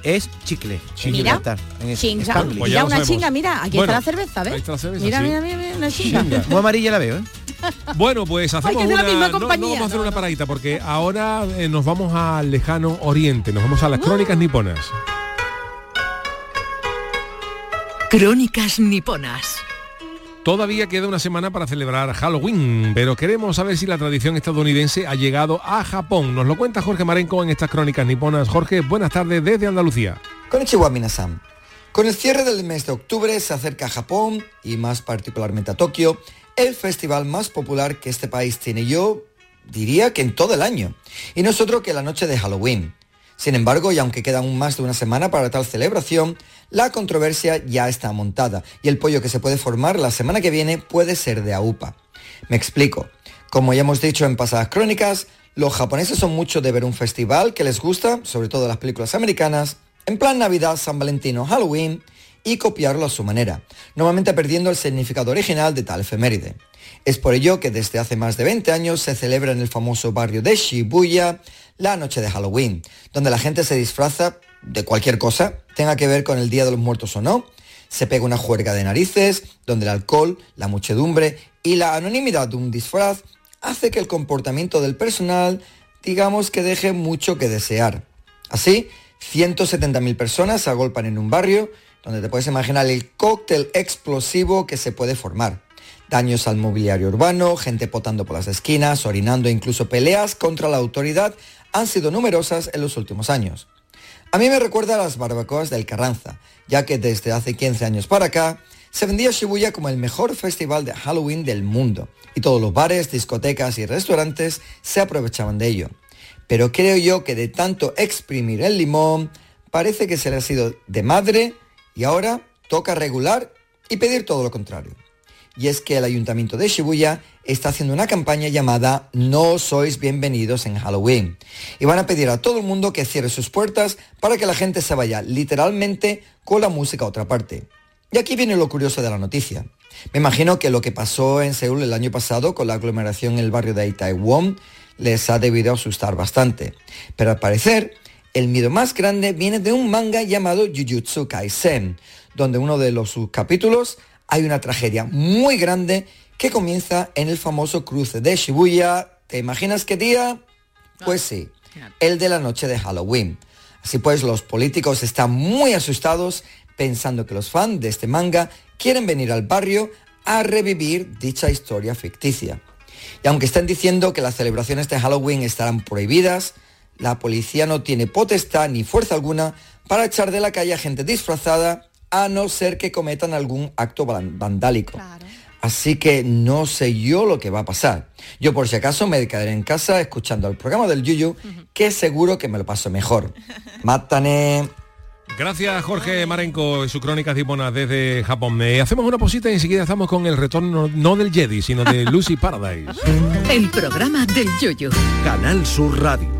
es chicle. en Mira. Gibraltar, en Chinga. Pues ya Mira una sabemos. chinga, mira, aquí Bueno, está la cerveza, ¿ves? ahí está la cerveza, mira, sí. mira, mira, mira, una chinga. Chinga. Muy amarilla la veo, ¿eh? Bueno, pues hacemos la una... misma no, no compañía. vamos a hacer No, una paradita porque ahora eh, nos vamos al lejano oriente, nos vamos a las crónicas niponas. Crónicas niponas. Todavía queda una semana para celebrar Halloween, pero queremos saber si la tradición estadounidense ha llegado a Japón. Nos lo cuenta Jorge Marenco en estas crónicas niponas. Jorge, buenas tardes desde Andalucía. Konnichiwa Minasan. Con el cierre del mes de octubre se acerca a Japón y más particularmente a Tokio, el festival más popular que este país tiene yo diría que en todo el año. Y no es otro que la noche de Halloween. Sin embargo, y aunque queda aún más de una semana para tal celebración, la controversia ya está montada y el pollo que se puede formar la semana que viene puede ser de AUPA. Me explico. Como ya hemos dicho en pasadas crónicas, los japoneses son mucho de ver un festival que les gusta, sobre todo las películas americanas, en plan Navidad, San Valentín o Halloween, y copiarlo a su manera, normalmente perdiendo el significado original de tal efeméride. Es por ello que desde hace más de 20 años se celebra en el famoso barrio de Shibuya la noche de Halloween, donde la gente se disfraza de cualquier cosa, tenga que ver con el Día de los Muertos o no, se pega una juerga de narices, donde el alcohol, la muchedumbre y la anonimidad de un disfraz hace que el comportamiento del personal, digamos que deje mucho que desear. Así, 170.000 personas se agolpan en un barrio donde te puedes imaginar el cóctel explosivo que se puede formar. Daños al mobiliario urbano, gente potando por las esquinas, orinando e incluso peleas contra la autoridad han sido numerosas en los últimos años. A mí me recuerda a las barbacoas del Carranza, ya que desde hace 15 años para acá se vendía Shibuya como el mejor festival de Halloween del mundo, y todos los bares, discotecas y restaurantes se aprovechaban de ello. Pero creo yo que de tanto exprimir el limón, parece que se le ha sido de madre y ahora toca regular y pedir todo lo contrario. Y es que el ayuntamiento de Shibuya está haciendo una campaña llamada No sois bienvenidos en Halloween. Y van a pedir a todo el mundo que cierre sus puertas para que la gente se vaya literalmente con la música a otra parte. Y aquí viene lo curioso de la noticia. Me imagino que lo que pasó en Seúl el año pasado con la aglomeración en el barrio de Itaewon les ha debido asustar bastante. Pero al parecer, el miedo más grande viene de un manga llamado Jujutsu Kaisen, donde uno de los subcapítulos hay una tragedia muy grande que comienza en el famoso cruce de Shibuya. ¿Te imaginas qué día? Pues sí, el de la noche de Halloween. Así pues, los políticos están muy asustados pensando que los fans de este manga quieren venir al barrio a revivir dicha historia ficticia. Y aunque están diciendo que las celebraciones de Halloween estarán prohibidas, la policía no tiene potestad ni fuerza alguna para echar de la calle a gente disfrazada a no ser que cometan algún acto vandálico. Así que no sé yo lo que va a pasar. Yo por si acaso me quedaré en casa escuchando el programa del Yuyu, que seguro que me lo paso mejor. Mátane. Gracias Jorge Marenco y su crónica Dimona desde Japón. Me hacemos una posita y enseguida estamos con el retorno no del Jedi, sino de Lucy Paradise. El programa del Yoyo. Canal Sur Radio.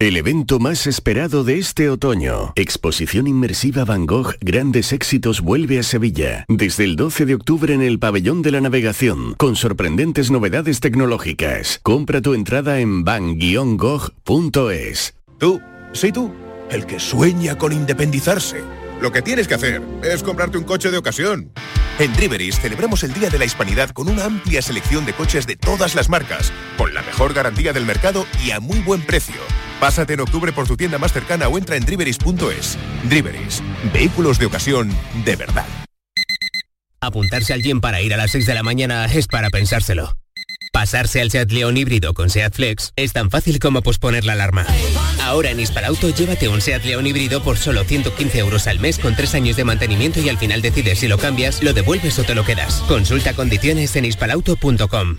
El evento más esperado de este otoño, Exposición Inmersiva Van Gogh Grandes Éxitos vuelve a Sevilla, desde el 12 de octubre en el Pabellón de la Navegación, con sorprendentes novedades tecnológicas. Compra tu entrada en van-gogh.es. Tú, sí tú, el que sueña con independizarse. Lo que tienes que hacer es comprarte un coche de ocasión. En Driveris celebramos el Día de la Hispanidad con una amplia selección de coches de todas las marcas, con la mejor garantía del mercado y a muy buen precio. Pásate en octubre por tu tienda más cercana o entra en driveris.es. Driveris, vehículos de ocasión de verdad. Apuntarse al gym para ir a las 6 de la mañana es para pensárselo. Pasarse al Seat León híbrido con Seat Flex es tan fácil como posponer la alarma. Ahora en Hispalauto llévate un Seat León híbrido por solo 115 euros al mes con 3 años de mantenimiento y al final decides si lo cambias, lo devuelves o te lo quedas. Consulta condiciones en hispalauto.com.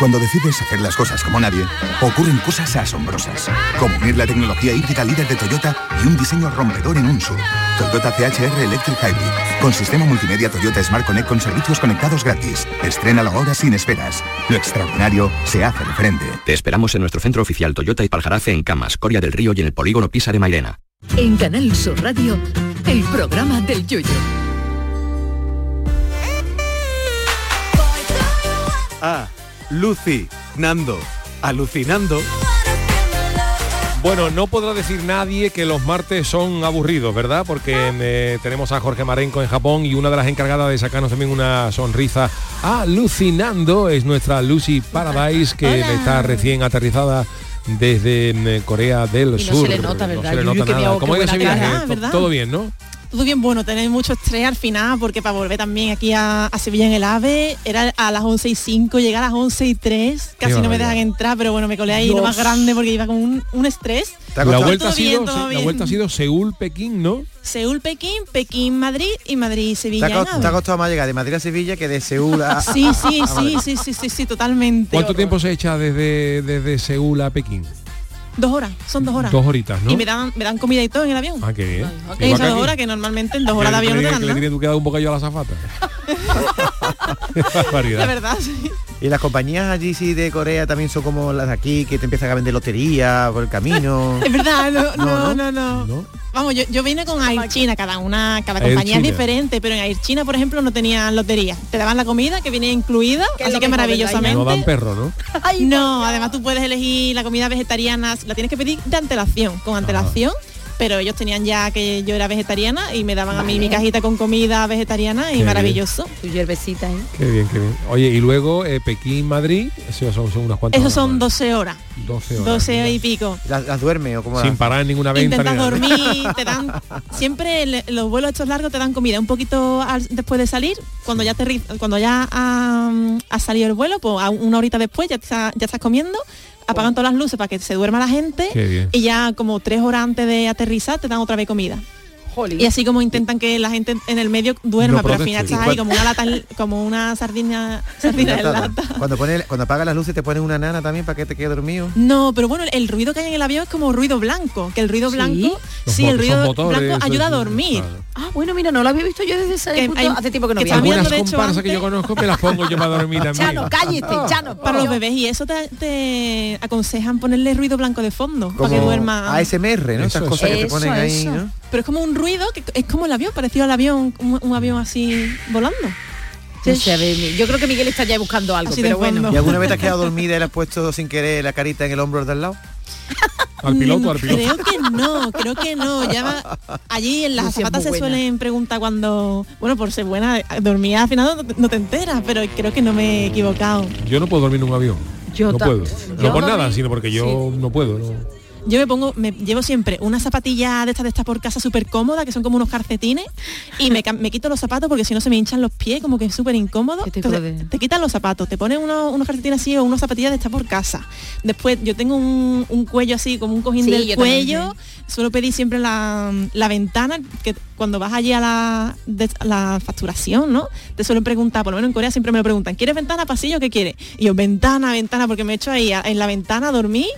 Cuando decides hacer las cosas como nadie, ocurren cosas asombrosas, como unir la tecnología híbrida líder de Toyota y un diseño rompedor en un SUV. Toyota CHR Electric Hybrid, con sistema multimedia Toyota Smart Connect con servicios conectados gratis. Estrena la hora sin esperas. Lo extraordinario se hace de frente. Te esperamos en nuestro centro oficial Toyota y Paljarafe en Camas, Coria del Río y en el polígono Pisa de Mairena. En Canal Sur Radio, el programa del Yoyo. A. Lucy, Nando, alucinando. Bueno, no podrá decir nadie que los martes son aburridos, ¿verdad? Porque eh, tenemos a Jorge Marenco en Japón y una de las encargadas de sacarnos también una sonrisa alucinando es nuestra Lucy Paradise, que está recién aterrizada desde eh, Corea del Y no Sur. se le nota, No ¿verdad? se le nota nada. veo ¿Cómo qué ha ido ese buena viaje? cara, To- ¿verdad? Todo bien, ¿no? Todo bien bueno, tenéis mucho estrés al final porque para volver también aquí a, a Sevilla en el AVE era a las 11 y 5, llegar a las 11 y 3, casi no me dejan entrar, pero bueno, me colé ahí lo más grande porque iba con un, un estrés. La vuelta, ha bien, sido, la vuelta ha sido Seúl-Pekín, ¿no? Seúl, Pekín, Pekín, Madrid y Madrid, Te Sevilla. ha, te costado más llegar de Madrid a Sevilla que de Seúl a... Sí, sí, a sí, Madrid. sí, sí, sí, sí, totalmente. ¿Cuánto tiempo se echa desde, desde Seúl a Pekín? Dos horas, son dos horas. Dos horitas, ¿no? Y me dan, me dan comida y todo en el avión. Ah, qué bien. Esas Igual que dos horas que normalmente en dos horas de ¿Qué avión te dan le tienes tú que dar un bocadillo a la zafata? La verdad, sí. Y las compañías allí sí de Corea también son como las de aquí, que te empiezan a vender lotería por el camino. Es verdad, no, no, No, no, no. Vamos, yo, yo vine con Air China, cada una, cada Air compañía es diferente, pero en Air China, por ejemplo, no tenían lotería. Te daban la comida que venía incluida, así que maravillosamente. No dan perro, ¿no? no, además tú puedes elegir la comida vegetariana, la tienes que pedir de antelación, con antelación. Pero ellos tenían ya que yo era vegetariana y me daban a mí mi cajita con comida vegetariana y Qué bien. maravilloso. Tu hierbecita, ¿eh? Qué bien, qué bien. Oye, y luego eh, Pekín-Madrid, eso son, son unas cuantas Esos horas son 12 horas. más. 12 horas. 12 y pico. ¿Las, las duerme o cómo Sin parar en ninguna venta. Intentas ni dormir, te dan siempre le- los vuelos estos largos te dan comida un poquito al- después de salir, cuando ya te cuando ya ha, ha salido el vuelo, pues a una horita después ya, está- ya estás comiendo, apagan todas las luces para que se duerma la gente y ya como tres horas antes de aterrizar te dan otra vez comida. Y así como intentan que la gente en el medio duerma, No pero al final estás ¿Y ahí como una lata, como una sardina, sardina en Enlatada. lata. Cuando pone, cuando apagas las luces te ponen una nana también para que te quede dormido. No, pero bueno, el ruido que hay en el avión es como ruido blanco, que el ruido blanco, Los sí, el ruido motores, blanco ayuda a dormir. Ah, bueno, mira, no lo había visto yo desde ese Que punto. hay- Hace tiempo que no que viendo, Algunas de comparsas que yo conozco me las pongo yo para dormir también. Chano, cállate. Chano. Para los bebés y eso te, te aconsejan ponerle ruido blanco de fondo para que Como duerma. ASMR, ¿no? Estas Eso, cosas que te ponen ahí. Pero es como un ruido que es como el avión, parecido al avión, un, un avión así volando. No sé, a ver, yo creo que Miguel está ya buscando algo, Así de pero bueno. ¿Y alguna vez te has quedado dormida y le has puesto sin querer la carita en el hombro del lado? Al piloto, al piloto. Creo que no, creo que no. Ya va- allí en las es zapatas se buena. suelen preguntar cuando, bueno, por ser buena, dormía al final no, te- no te enteras, pero creo que no me he equivocado. Yo no puedo dormir en un avión. Yo no puedo. yo No por dormí- nada, sino porque yo no puedo. no. Yo me pongo, me llevo siempre una zapatilla de estas de estas por casa súper cómoda, que son como unos calcetines, y me, me quito los zapatos porque si no se me hinchan los pies, como que es súper incómodo. Entonces, te quitan los zapatos, te pones unos, unos calcetines así o unas zapatillas de estas por casa. Después yo tengo un, un cuello así, como un cojín Sí, del yo también, cuello. Suelo pedir siempre la, la ventana, que cuando vas allí a la, de- a la facturación, ¿no? Te suelen preguntar, por lo menos en Corea siempre me lo preguntan, ¿quieres ventana, pasillo, qué quieres? Y yo, ventana, ventana, porque me he hecho ahí a- en la ventana a dormir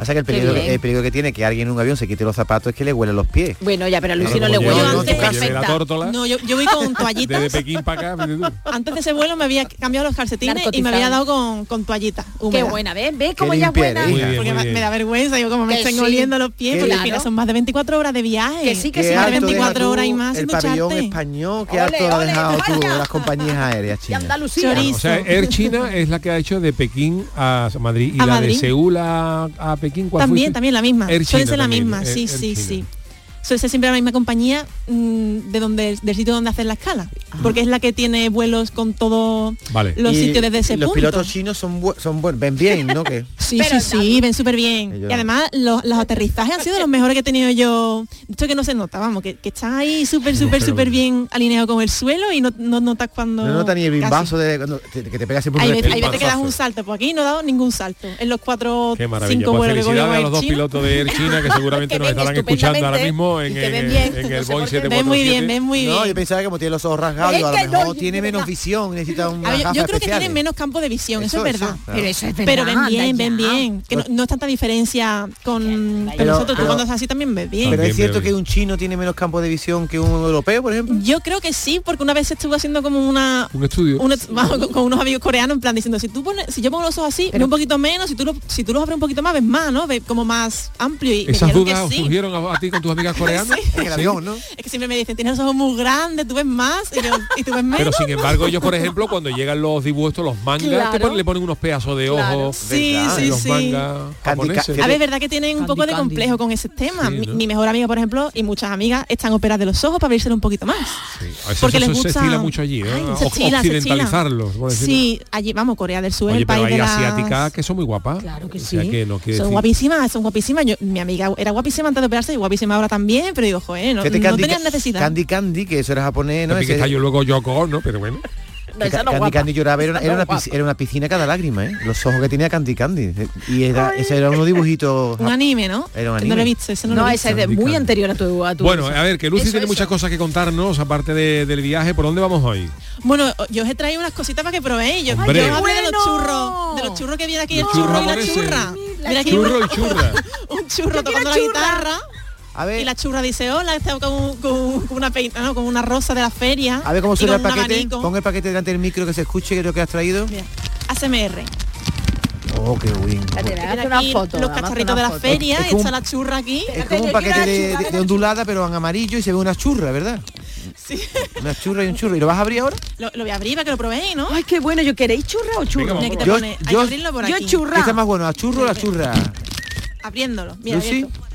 O sea que el peligro, bien. el peligro que tiene que alguien en un avión se quite los zapatos es que le huelen los pies. Bueno, ya, pero a Lucy no le huele. lleve- Lucy es como lleve la perfecta. tórtola. No, yo, yo voy con toallitas. Desde Pekín para acá, fíjate tú. Antes de ese vuelo me había cambiado los calcetines y me había dado con, con toallitas. Qué buena, ¿ves? ¿Ves cómo ella es buena? bien, Porque me, da vergüenza, yo como me Que estén sí. oliendo los pies, Que porque al final son más de 24 horas de viaje. Que sí, que sí, más de alto deja 24 tú horas y más El pabellón español, qué Ole, alto ha dejado tú las compañías aéreas Y chinas. O sea, Air China es la que ha hecho de Pekín a Madrid y A la Madrid. de Seúl a, a Pekín. ¿Cuál También, también la misma. Air Suele China ser la misma, sí, sí, sí. Suele ser siempre la misma compañía mm, de donde del sitio donde hacen la escala. Porque es la que tiene vuelos con todo Vale. los Y sitios desde ese los punto. pilotos chinos son, bu- son buenos, ven bien, ¿no? Que Sí, sí, sí, ven súper bien. Ellos- Y además los, los aterrizajes han sido los mejores que he tenido yo. Esto que no se nota, vamos, que, que estás ahí súper, súper, súper bien alineado con el suelo y no, no notas cuando... no nota ni el bimbazo de cuando te- que te pegas siempre un veces, hay veces que das bimbazo. un salto, pues aquí no he dado ningún salto. En los cuatro, Qué cinco Pues vuelos que a los dos pilotos de Air China que seguramente nos estarán escuchando ahora mismo en, y que en- ven bien. en No el sé Boeing por qué. 747. Ven muy bien, ven muy bien. No, yo pensaba que como tiene los ojos rasgados, Es a lo no, mejor tiene menos verdad. visión, necesita A ver, yo- gafas yo creo que tienen menos campo de visión, eso, Eso, es verdad. eso, claro. Pero eso es Pero ven bien, anda ven ya. bien. Que no, no es tanta diferencia con... Pero, Pero- nosotros, tú pero- cuando estás así también ves bien. Pero es cierto bien. que un chino tiene menos campo de visión que un europeo, por ejemplo. Yo creo que sí, porque una vez estuve haciendo como una... Un estudio. una- con, con unos amigos coreanos en plan diciendo si tú pones si yo pongo los ojos así ve un poquito menos si tú lo, si tú los abres un poquito más ves más no ves como más amplio y Es que siempre me dicen, tienes los ojos muy grandes, tú ves más y, tú ves menos. Pero sin embargo, ellos, por ejemplo, cuando llegan los dibujos, los mangas, le ponen unos pedazos de ojos. Claro. Sí, sí, sí. Mangas. A ver, verdad que tienen un poco de complejo con ese tema. Mi, mejor amiga, por ejemplo, y muchas amigas están operadas de los ojos para abrirse un poquito más. Porque les gusta... mucho allí, ¿eh? Ay, se occidentalizarlos. Sí, allí, vamos, Corea del Sur, el país de las... asiáticas que son muy guapas. Claro que sí. Son guapísimas, son guapísimas. Mi amiga era guapísima antes de operarse y guapísima ahora también también, pero digo, ojo, ¿eh? no, Fíjate, no Candy, tenían necesidad. Candy Candy, que eso era japonés, ¿no? Ese, está yo luego yo Yoko, ¿no? Pero bueno. Candy. Candy lloraba, era, era, una, era, una, piscina cada lágrima, ¿eh? Los ojos que tenía Candy Candy. Y era, ese era unos dibujitos... un anime, ¿no? Era. No lo he visto, ese no, es muy anterior a tu, a tu Bueno, a ver, que Lucy tiene muchas cosas que contarnos, aparte del viaje. ¿Por dónde vamos hoy? Bueno, yo os he traído unas cositas para que probéis. Yo, Hombre. yo hablé de los churros, de los churros que viene aquí, el, churro y la churra. Mira, churro churra. un churro tocando la guitarra. Y la churra dice, hola, está con, una peita, ah, no, con una rosa de la feria. A ver cómo suena el paquete. Pon el paquete delante del micro que se escuche, que es lo que has traído. Mira, ACMR. Oh, qué bien. una los cacharritos de la feria, es, es la churra aquí. Es como un paquete de, ondulada, pero en amarillo y se ve una churra, ¿verdad? Sí. Una churra y un churro. ¿Y lo vas a abrir ahora? Lo, lo voy a abrir para que lo probéis, ¿no? Ay, qué bueno. ¿Yo queréis churra o churro? Venga, yo, yo, yo churra. Está más bueno? ¿A churro o a churra? Abriéndolo. Mira,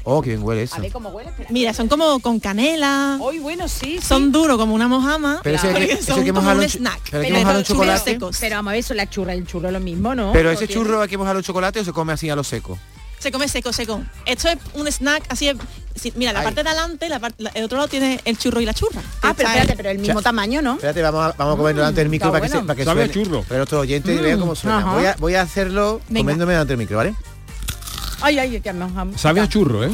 Oh, qué bien huele eso. A ver cómo huele. Espera. Mira, son como con canela. Hoy, bueno, sí, sí. Son duros como una mojama. Pero claro. ese, que, ese que un snack. Pero, pero, pero, chocolate. Secos. pero vamos a ver, eso la churra, el churro lo mismo, ¿no? Pero ese churro hay que mojar los chocolate o se come así a lo seco. Se come seco, seco. Esto es un snack así Sí, mira, la Ahí. parte de adelante, la el otro lado tiene el churro y la churra. Ah, pero espérate, pero el mismo o sea, tamaño, ¿no? Espérate, vamos a, vamos a comer mm, delante del micro para, bueno. que se, para que, suene. churro. Pero nuestros oyentes mm, vean cómo suena. Voy a, voy a, hacerlo Venga. comiéndome delante del micro, ¿vale? Ay, ay, que me Sabe a churro, ¿eh?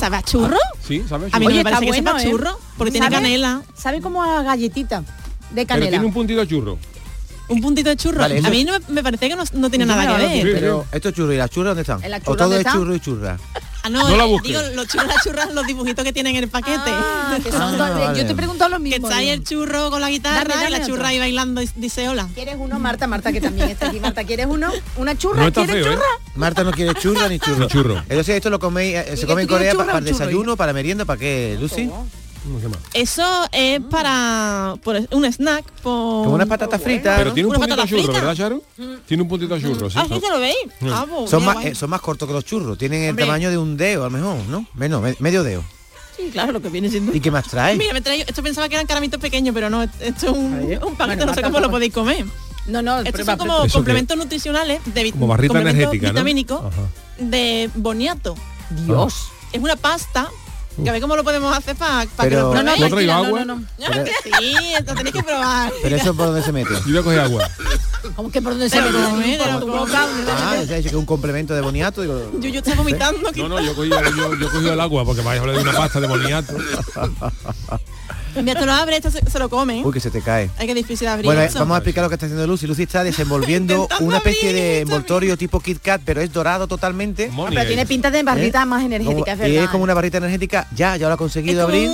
¿Sabe a churro? Sí, sabe a churro. A mí Oye, me parece está que bueno, ¿eh? churro, porque tiene canela. Sabe como a galletita de canela. Tiene un puntito a churro. Un puntito de churro. A mí no, me parece que no, no tenía nada que ver. Pero estos churros y las churras, ¿dónde están? O todo es churro y churra. Ah, no, no la eh, digo, los churros, churras, los dibujitos que tienen en el paquete. Ah, ah, yo te he preguntado lo mismo. Que está ahí el churro con la guitarra y la churra otro. ahí bailando dice hola. ¿Quieres uno, Marta? Marta, que también está aquí. Marta, ¿quieres uno? ¿Una churra? ¿Quieres feo. ¿eh? Marta no quiere churra ni churro. Churro. Entonces esto lo coméis, eh, se come en Corea para, para desayuno, para merienda, ¿para qué, Lucy? Pues, eso es mm. para por, un snack. Por, Como unas patatas fritas. Pero tiene un puntito churro, frita? ¿verdad, Charo? Mm. Tiene un puntito mm. churro, ah, sí. Ah, sí, lo veis. Son, más, eh, son más cortos que los churros. Tienen el tamaño de un dedo, a lo mejor, ¿no? Menos, medio dedo. Sí, claro, lo que viene siendo. ¿Y qué más trae? Mira, me trae, esto pensaba que eran caramitos pequeños, pero no, esto es un, un paquete, no sé cómo lo podéis comer. No, no, estos son como complementos nutricionales de como barrita energética, vitamínico de boniato. Dios. Es una pasta Uf. A ver cómo lo podemos hacer para pa que lo no, no, agua. No, pero, sí, esto tenéis que probar. Pero eso por dónde se mete. Yo voy a coger agua. ¿Cómo que por dónde se mete? Ah, se ha dicho que un complemento de boniato. Digo, yo, yo estoy vomitando. ¿sí? No, no, yo he cogido, el agua porque vais a hablar de una pasta de boniato. Mientras lo abre, esto se, lo come. Uy, que se te cae. Hay que difícil abrir. Bueno, eh, vamos a explicar lo que está haciendo Lucy. Lucy está desenvolviendo una especie de envoltorio tipo Kit Kat, pero es dorado totalmente. No, pero tiene pinta de barrita ¿Eh? más energética, es. Y es como una barrita energética, ya, ya lo ha conseguido abrir.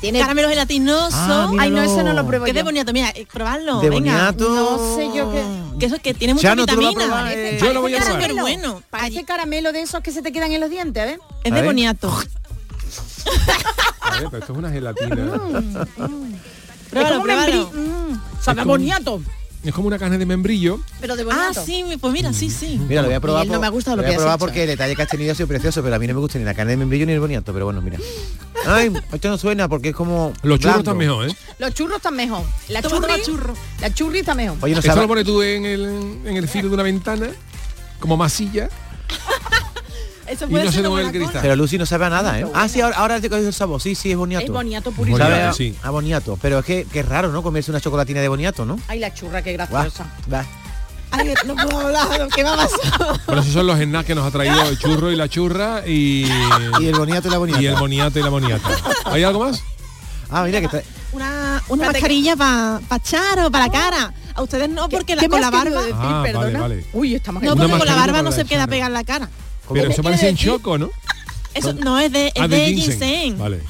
Tiene caramelo gelatinoso. Ah, Ay, no, eso no lo pruebo. Qué yo. deboniato, mira, eh, probarlo. Deboniato. Venga. No sé yo qué. Que eso que tiene mucha no vitamina. Lo. Yo lo voy a probar. Bueno. Parece caramelo de esos que se te quedan en los dientes, ¿eh? Es deboniato ver, es una gelatina. Mm, Pruébalo. Mm, sabe como- boniato. Es como una carne de membrillo. Pero de Ah, sí, pues mira, sí, sí. Mira, lo voy a probar. No me ha gustado lo voy a probar porque el detalle que has tenido ha sido precioso, pero a mí no me gusta ni la carne de membrillo ni el boniato, pero bueno, mira. Ay, esto no suena porque es como Los churros están mejor, ¿eh? Los churros están mejor. La churri, la churri está mejor. Oye, no Eso lo pones tú en el, en el filo de una ventana, como masilla. Eso no ser se mueve el cristal. Pero Lucy no sabe a nada, ¿eh? Ah, sí, ahora, ahora te cogido el sabor. Sí, sí, es boniato. Es boniato purísimo. Boniato, ah, boniato. Pero es que, que es raro, ¿no? Comerse una chocolatina de boniato, ¿no? Ay, la churra, qué graciosa. Va, va. Ay, no puedo esos son los snacks que nos ha traído el churro y la churra y... El boniato y la boniata. Y el boniato y la boniata. ¿Hay algo más? Ah, mira que trae... Una, una mascarilla para pa echar para la ah. cara. A ustedes no, porque la, con la barba... Ah, Uy, está más No, porque con la barba no se queda pegar la cara. Pero eso parece en choco, ¿no? Eso no es de, es Ah, de, de ginseng. ginseng. Vale.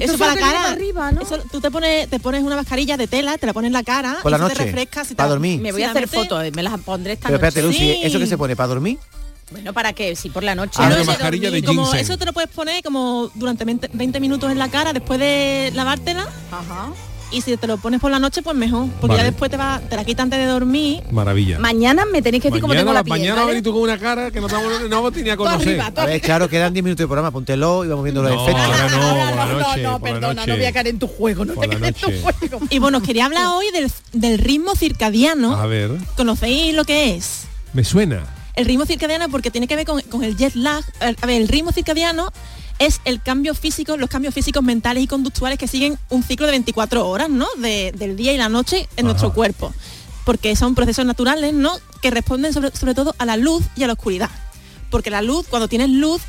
Eso para la cara. arriba, ¿no? Eso, tú te pones, te pones una mascarilla de tela, te la pones en la cara, Por la noche, te refresca. si te para dormir. Me voy a hacer fotos, me las pondré esta Pero espérate, noche. Lucy, Sí. ¿eso que se pone para dormir? Bueno, ¿para qué? Si por la noche. Ah, no una sé mascarilla de. Como ginseng. eso te lo puedes poner como durante 20, 20 minutos en la cara después de lavártela. Ajá. Y si te lo pones por la noche, pues mejor. Porque Vale. ya después te, va, te la quitas antes de dormir. Maravilla. Mañana me tenéis que decir cómo tengo la piel. mañana ¿vale? tú con una cara que no, te- no tenía conocer. arriba, A ver, claro, quedan 10 minutos de programa, póntelo y vamos viendo los No, efectos. ahora no, por la No, noche. no, por la perdona, noche. no voy a caer en tu juego, no Por te caer en tu juego. Y bueno, os quería hablar hoy del, del ritmo circadiano. A ver, ¿Conocéis lo que es? me suena. El ritmo circadiano porque tiene que ver con, con el jet lag. A ver, el ritmo circadiano es el cambio físico, los cambios físicos mentales y conductuales que siguen un ciclo de 24 horas, ¿no? De- del día y la noche en nuestro cuerpo. Porque son procesos naturales, ¿no? Que responden sobre, sobre todo a la luz y a la oscuridad. Porque la luz, cuando tienes luz,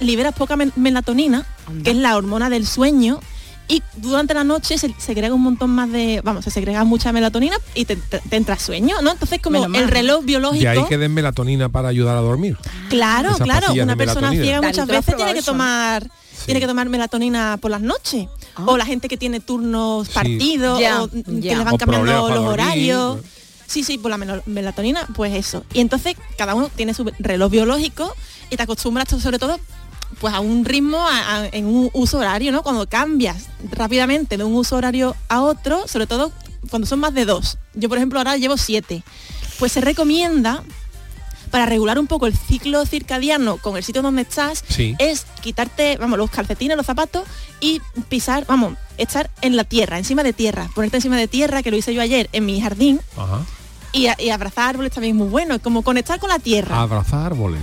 liberas poca melatonina, que es la hormona del sueño, y durante la noche se segrega un montón más de, vamos, se segrega mucha melatonina y te, te- te entra sueño, ¿no? Entonces como Menos mal. el reloj biológico... De ahí que den melatonina para ayudar a dormir. Claro, Esas claro. Una persona ciega muchas ¿tú has veces tiene que eso, tomar tiene que tomar melatonina por las noches. O la gente que tiene turnos Sí. partidos o que le van O cambiando los dormir. horarios. Sí, sí, por la melatonina, pues eso. Y entonces cada uno tiene su reloj biológico y te acostumbras sobre todo pues a un ritmo, a- a- en un uso horario, ¿no? Cuando cambias rápidamente de un uso horario a otro, sobre todo cuando son más de dos. Yo, por ejemplo, ahora llevo siete. Pues se recomienda para regular un poco el ciclo circadiano con el sitio donde estás, Sí. es quitarte, vamos, los calcetines, los zapatos y pisar, vamos, estar en la tierra, encima de tierra, ponerte encima de tierra, que lo hice yo ayer en mi jardín, Ajá. y, a- y abrazar árboles también es muy bueno, como conectar con la tierra. Abrazar árboles.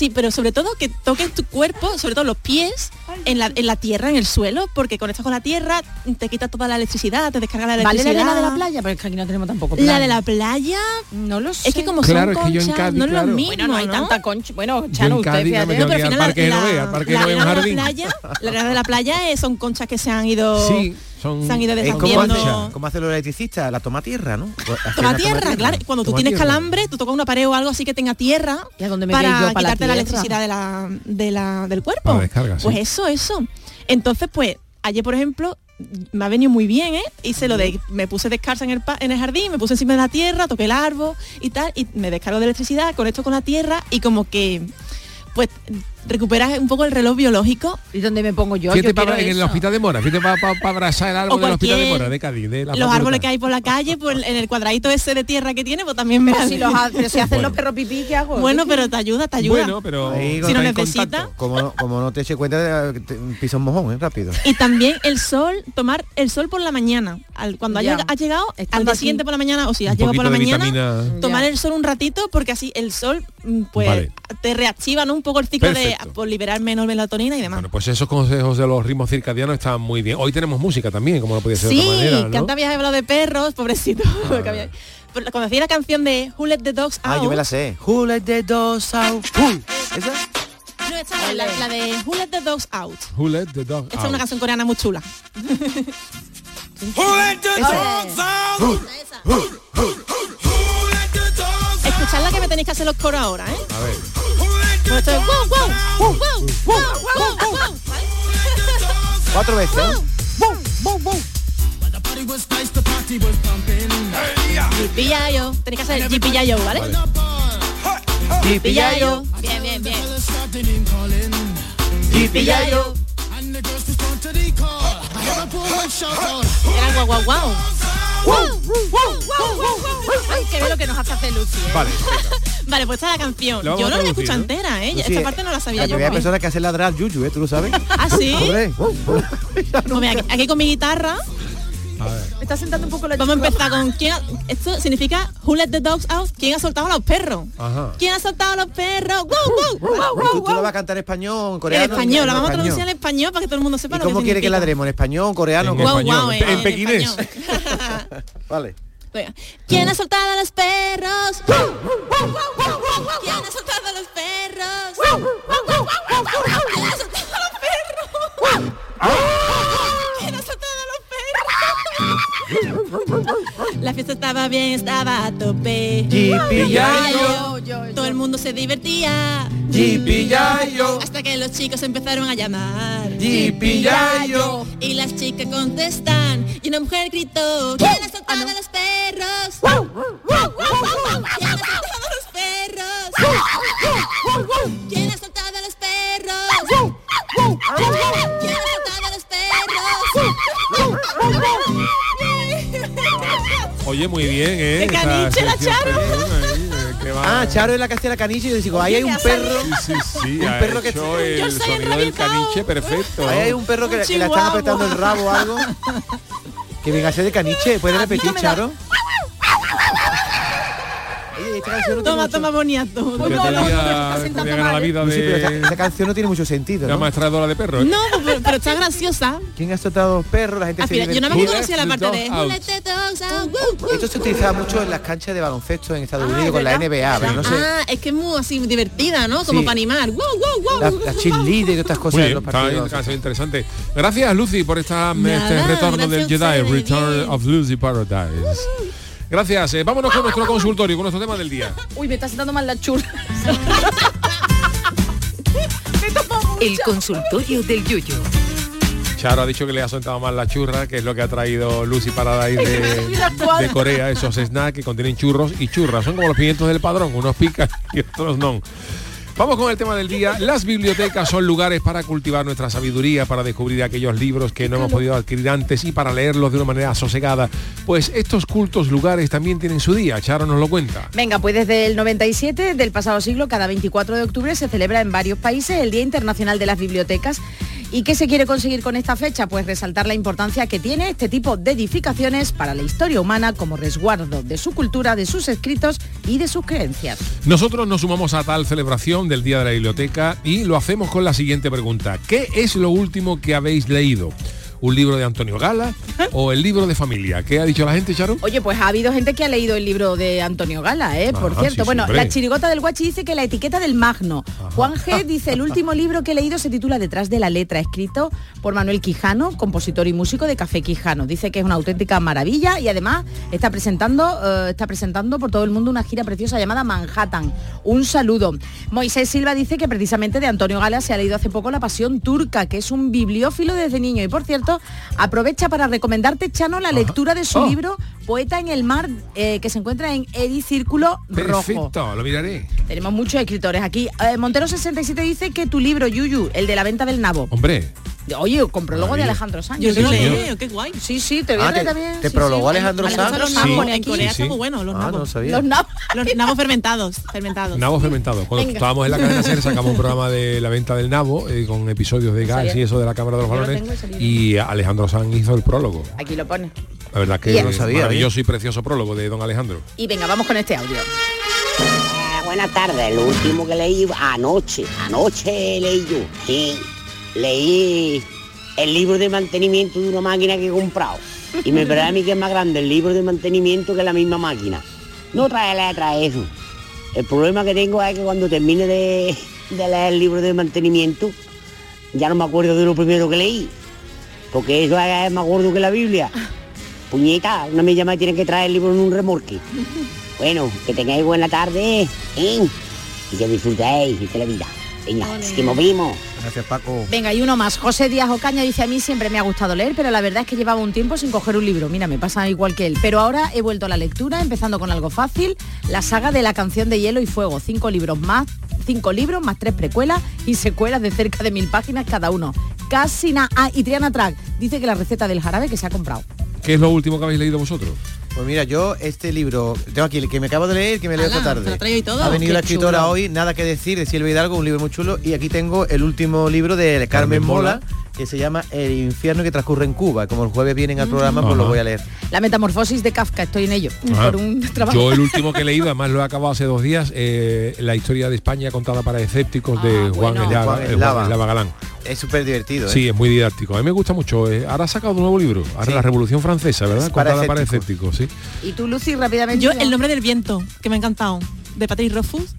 Sí, pero sobre todo que toques tu cuerpo, sobre todo los pies, en la, en la tierra, en el suelo, porque conectas con la tierra, te quita toda la electricidad, te descarga la ¿Vale la electricidad. de la playa? Pero es que aquí no tenemos tampoco playa. La de la playa, no lo sé. es que como Claro, son es que yo en conchas, Cádiz, no es claro. lo mismo, Bueno, no hay ¿no? tanta concha. Bueno, Chano, usted fíjate. tengo pero al final la- de la de playa, la arena de la playa son conchas que se han ido Sí, son... se han ido Es como deshaciendo. hace, como hace los electricistas, la toma tierra, ¿no? Toma tierra, claro. Cuando tú tienes tierra. calambre, tú tocas una pared o algo así que tenga tierra ¿Y a dónde me para yo para la quitarte la, electricidad de la, de la- del cuerpo. Sí. Pues eso, eso. Entonces, pues, ayer, por ejemplo, me ha venido muy bien, ¿eh? Hice lo de, me puse descalza en el, pa- en el jardín, me puse encima de la tierra, toqué el árbol y tal, y me descargo de electricidad, conecto con la tierra y como que, pues, recuperas un poco el reloj biológico. ¿Y dónde me pongo yo? Fíjate Yo para, quiero en el eso. hospital de Mora, fíjate para abrazar el árbol del hospital de Mora, de Cádiz. De la Los árboles que hay por la calle, pues en el cuadradito ese de tierra que tiene, pues también me Pero si, los pero si hacen Bueno. los perros pipí, ¿qué hago? Bueno, pero te ayuda, te ayuda. Bueno, pero Ahí si lo está en necesita. contacto. Como no, como no te eches cuenta, te- te- pisa un mojón, ¿eh? Rápido. Y también el sol, tomar el sol por la mañana. Al- cuando has Ya. has llegado, al día aquí. siguiente por la mañana, o si has llegado por la de mañana, vitamina- tomar Ya. el sol un ratito, porque así el sol mm, pues Vale. te reactiva ¿no? un poco el ciclo Perfecto. De por liberar menos melatonina y demás. Bueno, pues esos consejos de los ritmos circadianos están muy bien. Hoy tenemos música también, como no podía ser de sí, otra manera, ¿no? que antes habías hablado de perros, pobrecito. Pero Cuando hacía la canción de Who Let the Dogs Ah, Out, yo me la sé. Who let the dogs out? Who? ¿Esa? no, esta es la, la de Who Let the Dogs Out. Who let the dog Esta es una canción coreana muy chula. Escuchadla que me tenéis que hacer los coros ahora, ¿eh? A ver. Es wow, wow, wow, wow, wow, wow, wow. Cuatro veces. Yipillayo. Tenéis que hacer Yipillayo, ¿vale? Yipillayo. Bien, bien, bien. Yipillayo. Era guau, guau, guau. Que ve lo que nos hace hacer Lucy. ¿eh? Vale. Vale, pues esta es la canción. Yo a no la he escuchado ¿no? entera, ¿eh? Esta parte no la sabía La yo. primera pues. persona que hace ladrar al Yuyu, ¿eh? ¿Tú lo sabes? ¿Ah, sí? Pues aquí, aquí con mi guitarra A ver. Me está sentando un poco la vamos a empezar con quién ha- esto significa Who let the dogs out? ¿Quién ha soltado a los perros? Ajá. ¿Quién ha soltado a los perros? ¡Wow, wow! ¿Tú, tú lo vas a cantar en español, en En coreano? español, la en vamos a traducir al español para que todo el mundo sepa ¿Y lo que cómo quiere que ladremos? ¿En español, en coreano? En guau, en en en pequinés. español. Vale. ¿Quién ha soltado a los perros? ¿Quién ha soltado a los perros? ¿Quién ha soltado a los perros? La fiesta estaba bien, estaba a tope. Todo el mundo se divertía. Yipiyayo. Hasta que los chicos empezaron a llamar. Yipiyayo. Y las chicas contestan. Y una mujer gritó. ¿Quién ha soltado a los perros? ¿Quién ha soltado a los perros? ¿Quién ha soltado a los perros? Oye, muy bien, ¿eh? ¡Qué Esa caniche la Charo! ahí, eh, Ah, Charo es la que hacía la caniche y yo digo, ahí hay un perro. Sí, sí, un perro que hecho el sonido del caniche perfecto. Ahí hay un perro que, que le están apretando el rabo o algo. Que venga a ser de caniche. ¿Puedes repetir, Charo? No Toma, toma boniato. La vida Sí, de esta canción no tiene mucho sentido. la maestradora de perros. ¿eh? No, pero, está graciosa. ¿Quién ha soltado perros? La gente Ah, se mira, yo no me divierte. conocía la parte de. Esto se utilizaba mucho en las canchas de baloncesto en Estados Unidos con la NBA, pero no sé. Ah, es que es muy así divertida, ¿no? Como para animar. ¡Wow, wow, wow! Las la cheerleader y otras cosas de los partidos. interesante. Gracias, Lucy, por esta, este retorno del Jedi, Return of Lucy Paradise. Gracias. eh, vámonos con nuestro consultorio, con nuestro tema del día. Uy, me está sentando mal la churra. El consultorio del Yuyo. Charo ha dicho que le ha sentado mal la churra, que es lo que ha traído Lucy Paradise de, de Corea, esos snacks que contienen churros y churras. Son como los pimientos del padrón, unos pican y otros no. Vamos con el tema del día. Las bibliotecas son lugares para cultivar nuestra sabiduría, para descubrir aquellos libros que no hemos podido adquirir antes y para leerlos de una manera sosegada. Pues estos cultos lugares también tienen su día. Charo nos lo cuenta. Venga, pues desde el 97 del pasado siglo, cada 24 de octubre se celebra en varios países el Día Internacional de las Bibliotecas. ¿Y qué se quiere conseguir con esta fecha? Pues resaltar la importancia que tiene este tipo de edificaciones para la historia humana como resguardo de su cultura, de sus escritos y de sus creencias. Nosotros nos sumamos a tal celebración del Día de la Biblioteca y lo hacemos con la siguiente pregunta. ¿Qué es lo último que habéis leído? ¿Un libro de Antonio Gala o el libro de familia? ¿Qué ha dicho la gente, Charo? Oye, pues ha habido gente que ha leído el libro de Antonio Gala, ¿eh? Por Ah, cierto. sí, bueno, la chirigota del Guachi dice que la etiqueta del Magno. Juan G dice, el último libro que he leído se titula Detrás de la letra, escrito por Manuel Quijano, compositor y músico de Café Quijano. Dice que es una auténtica maravilla y además está presentando, eh, está presentando por todo el mundo una gira preciosa llamada Manhattan. Un saludo. Moisés Silva dice que precisamente de Antonio Gala se ha leído hace poco La Pasión Turca, que es un bibliófilo desde niño. Y por cierto, aprovecha para recomendarte, Chano, la lectura de su Oh. libro Poeta en el Mar, eh, que se encuentra en Edicírculo Rojo. Perfecto, lo miraré. Tenemos muchos escritores aquí. Eh, Montero 67 dice que tu libro, Yuyu, el de la venta del nabo. Hombre, Oye, con prólogo de. Alejandro Sánchez. Yo señor. leer, qué guay. Sí, sí, te voy a Ah, leer te- también. te sí, prologó sí. Alejandro Alejandro Sanz. Los Sí, nabos, en. Corea sí, está sí. muy bueno, los Ah, no nabos. lo sabía. Los nabos. Los nabos fermentados, fermentados. nabo fermentado. Cuando Venga. estábamos en la cadena SER sacamos un programa de la venta del nabo eh, con episodios de gas y eso de la Cámara de los lo Balones y Alejandro Sanz hizo el prólogo. Aquí lo pone. La verdad que. No sabía, maravilloso y precioso prólogo de don Alejandro. Y venga, vamos con este audio. Ah, buenas tardes, lo último que leí anoche, anoche leí yo. Leí el libro de mantenimiento de una máquina que he comprado. Y me parece a mí que es más grande el libro de mantenimiento que la misma máquina. No trae letra eso. El problema que tengo es que cuando termine de, de leer el libro de mantenimiento, ya no me acuerdo de lo primero que leí. Porque eso es más gordo que la Biblia. Puñeta, una me llama y tiene que traer el libro en un remorque. Bueno, que tengáis buena tarde ¿eh? y que disfrutéis de la vida. Venga, que movimos. Gracias, Paco. Venga, y uno más. José Díaz Ocaña dice, a mí siempre me ha gustado leer, pero la verdad es que llevaba un tiempo sin coger un libro. Mira, me pasa igual que él. Pero ahora he vuelto a la lectura, empezando con algo fácil, la saga de la canción de Hielo y Fuego. Cinco libros más, cinco libros más tres precuelas y secuelas de cerca de mil páginas cada uno. Casi nada. Ah, y Triana Track dice que la receta del jarabe que se ha comprado. ¿Qué es lo último que habéis leído vosotros? Pues mira, yo este libro, tengo aquí el que me acabo de leer, que me leo esta tarde. lo traigo y todo. Ha venido Qué la escritora chulo. hoy, nada que decir, de Silvia Hidalgo, un libro muy chulo. Y aquí tengo el último libro de Carmen, Carmen Mola, Mola. Que se llama El infierno que transcurre en Cuba. Como el jueves vienen al programa, pues lo voy a leer. La metamorfosis de Kafka, estoy en ello. Ah, Por un trabajo. Yo el último que he leído, además lo he acabado hace dos días, eh, la historia de España contada para escépticos de Ah, Juan bueno. Eslava, Juan Juan Eslava. Eslava Galán. Es súper divertido. ¿eh? Sí, es muy didáctico. A mí me gusta mucho. eh. Ahora ha sacado un nuevo libro. Ahora Sí. la Revolución Francesa, ¿verdad? Es para Contada para escépticos. escépticos, sí. Y tú, Lucy, rápidamente. Yo, El nombre del viento, que me ha encantado, de Patrick Rothfuss.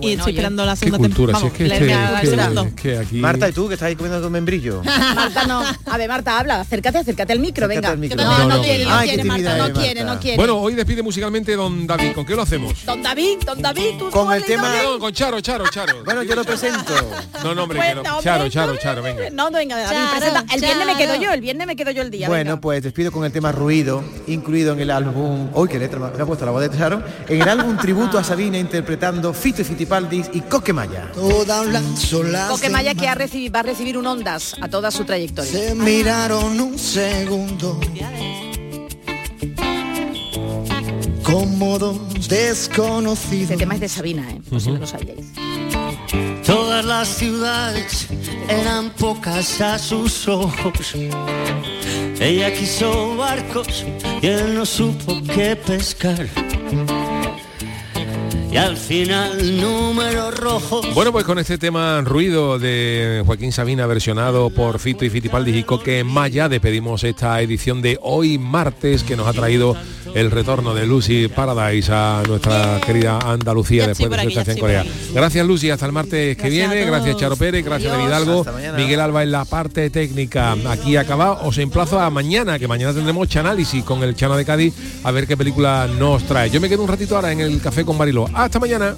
Qué y estoy oye. esperando la segunda cultura, si temporada. es que, este- es que- aquí... Marta, ¿y tú que estás ahí comiendo tu membrillo? Marta no. A ver, Marta, habla. Acércate, acércate al micro, Acércate venga. al micro. No, No, no, no. quiere, no Ay, quiere, Marta, no quiere, Marta. no quiere. Bueno, hoy despide musicalmente don David. ¿Con qué lo hacemos? Don David, don David, tú Con el tema- con Charo, Charo, Charo. Bueno, yo lo presento. No, no, hombre, Pues, que no. hombre, Charo, Charo, Charo, venga. No, no, venga, David, presenta. El viernes me quedo yo, el viernes me quedo yo el día. Bueno, pues despido con el tema Ruido, incluido en el álbum... Uy, qué letra me ha puesto la voz de Charo. En el álbum Tributo a Sabina interpretando Fito y Fitipaldis y Coquemaya. Coquemaya que ha recibi- va a recibir un Ondas a toda su trayectoria. Se miraron un segundo como dos desconocidos. Este tema es de Sabina, ¿eh? Por si no lo sabíais. Todas las ciudades eran pocas a sus ojos. Ella quiso barcos y él no supo qué pescar. Y al final números rojos. Bueno, pues con este tema Ruido de Joaquín Sabina versionado por Fito y Fitipaldi y Coque Maya despedimos esta edición de hoy martes que nos ha traído el retorno de Lucy Paradise a nuestra querida Andalucía después de su estancia en Corea. Gracias Lucy, hasta el martes que viene, gracias Charo Pérez, gracias David Hidalgo. Miguel Alba en la parte técnica. Aquí acaba, os emplazo a mañana, que mañana tendremos Chanálisis con el Chana de Cádiz a ver qué película nos trae. Yo me quedo un ratito ahora en el café con Mariló. Hasta mañana.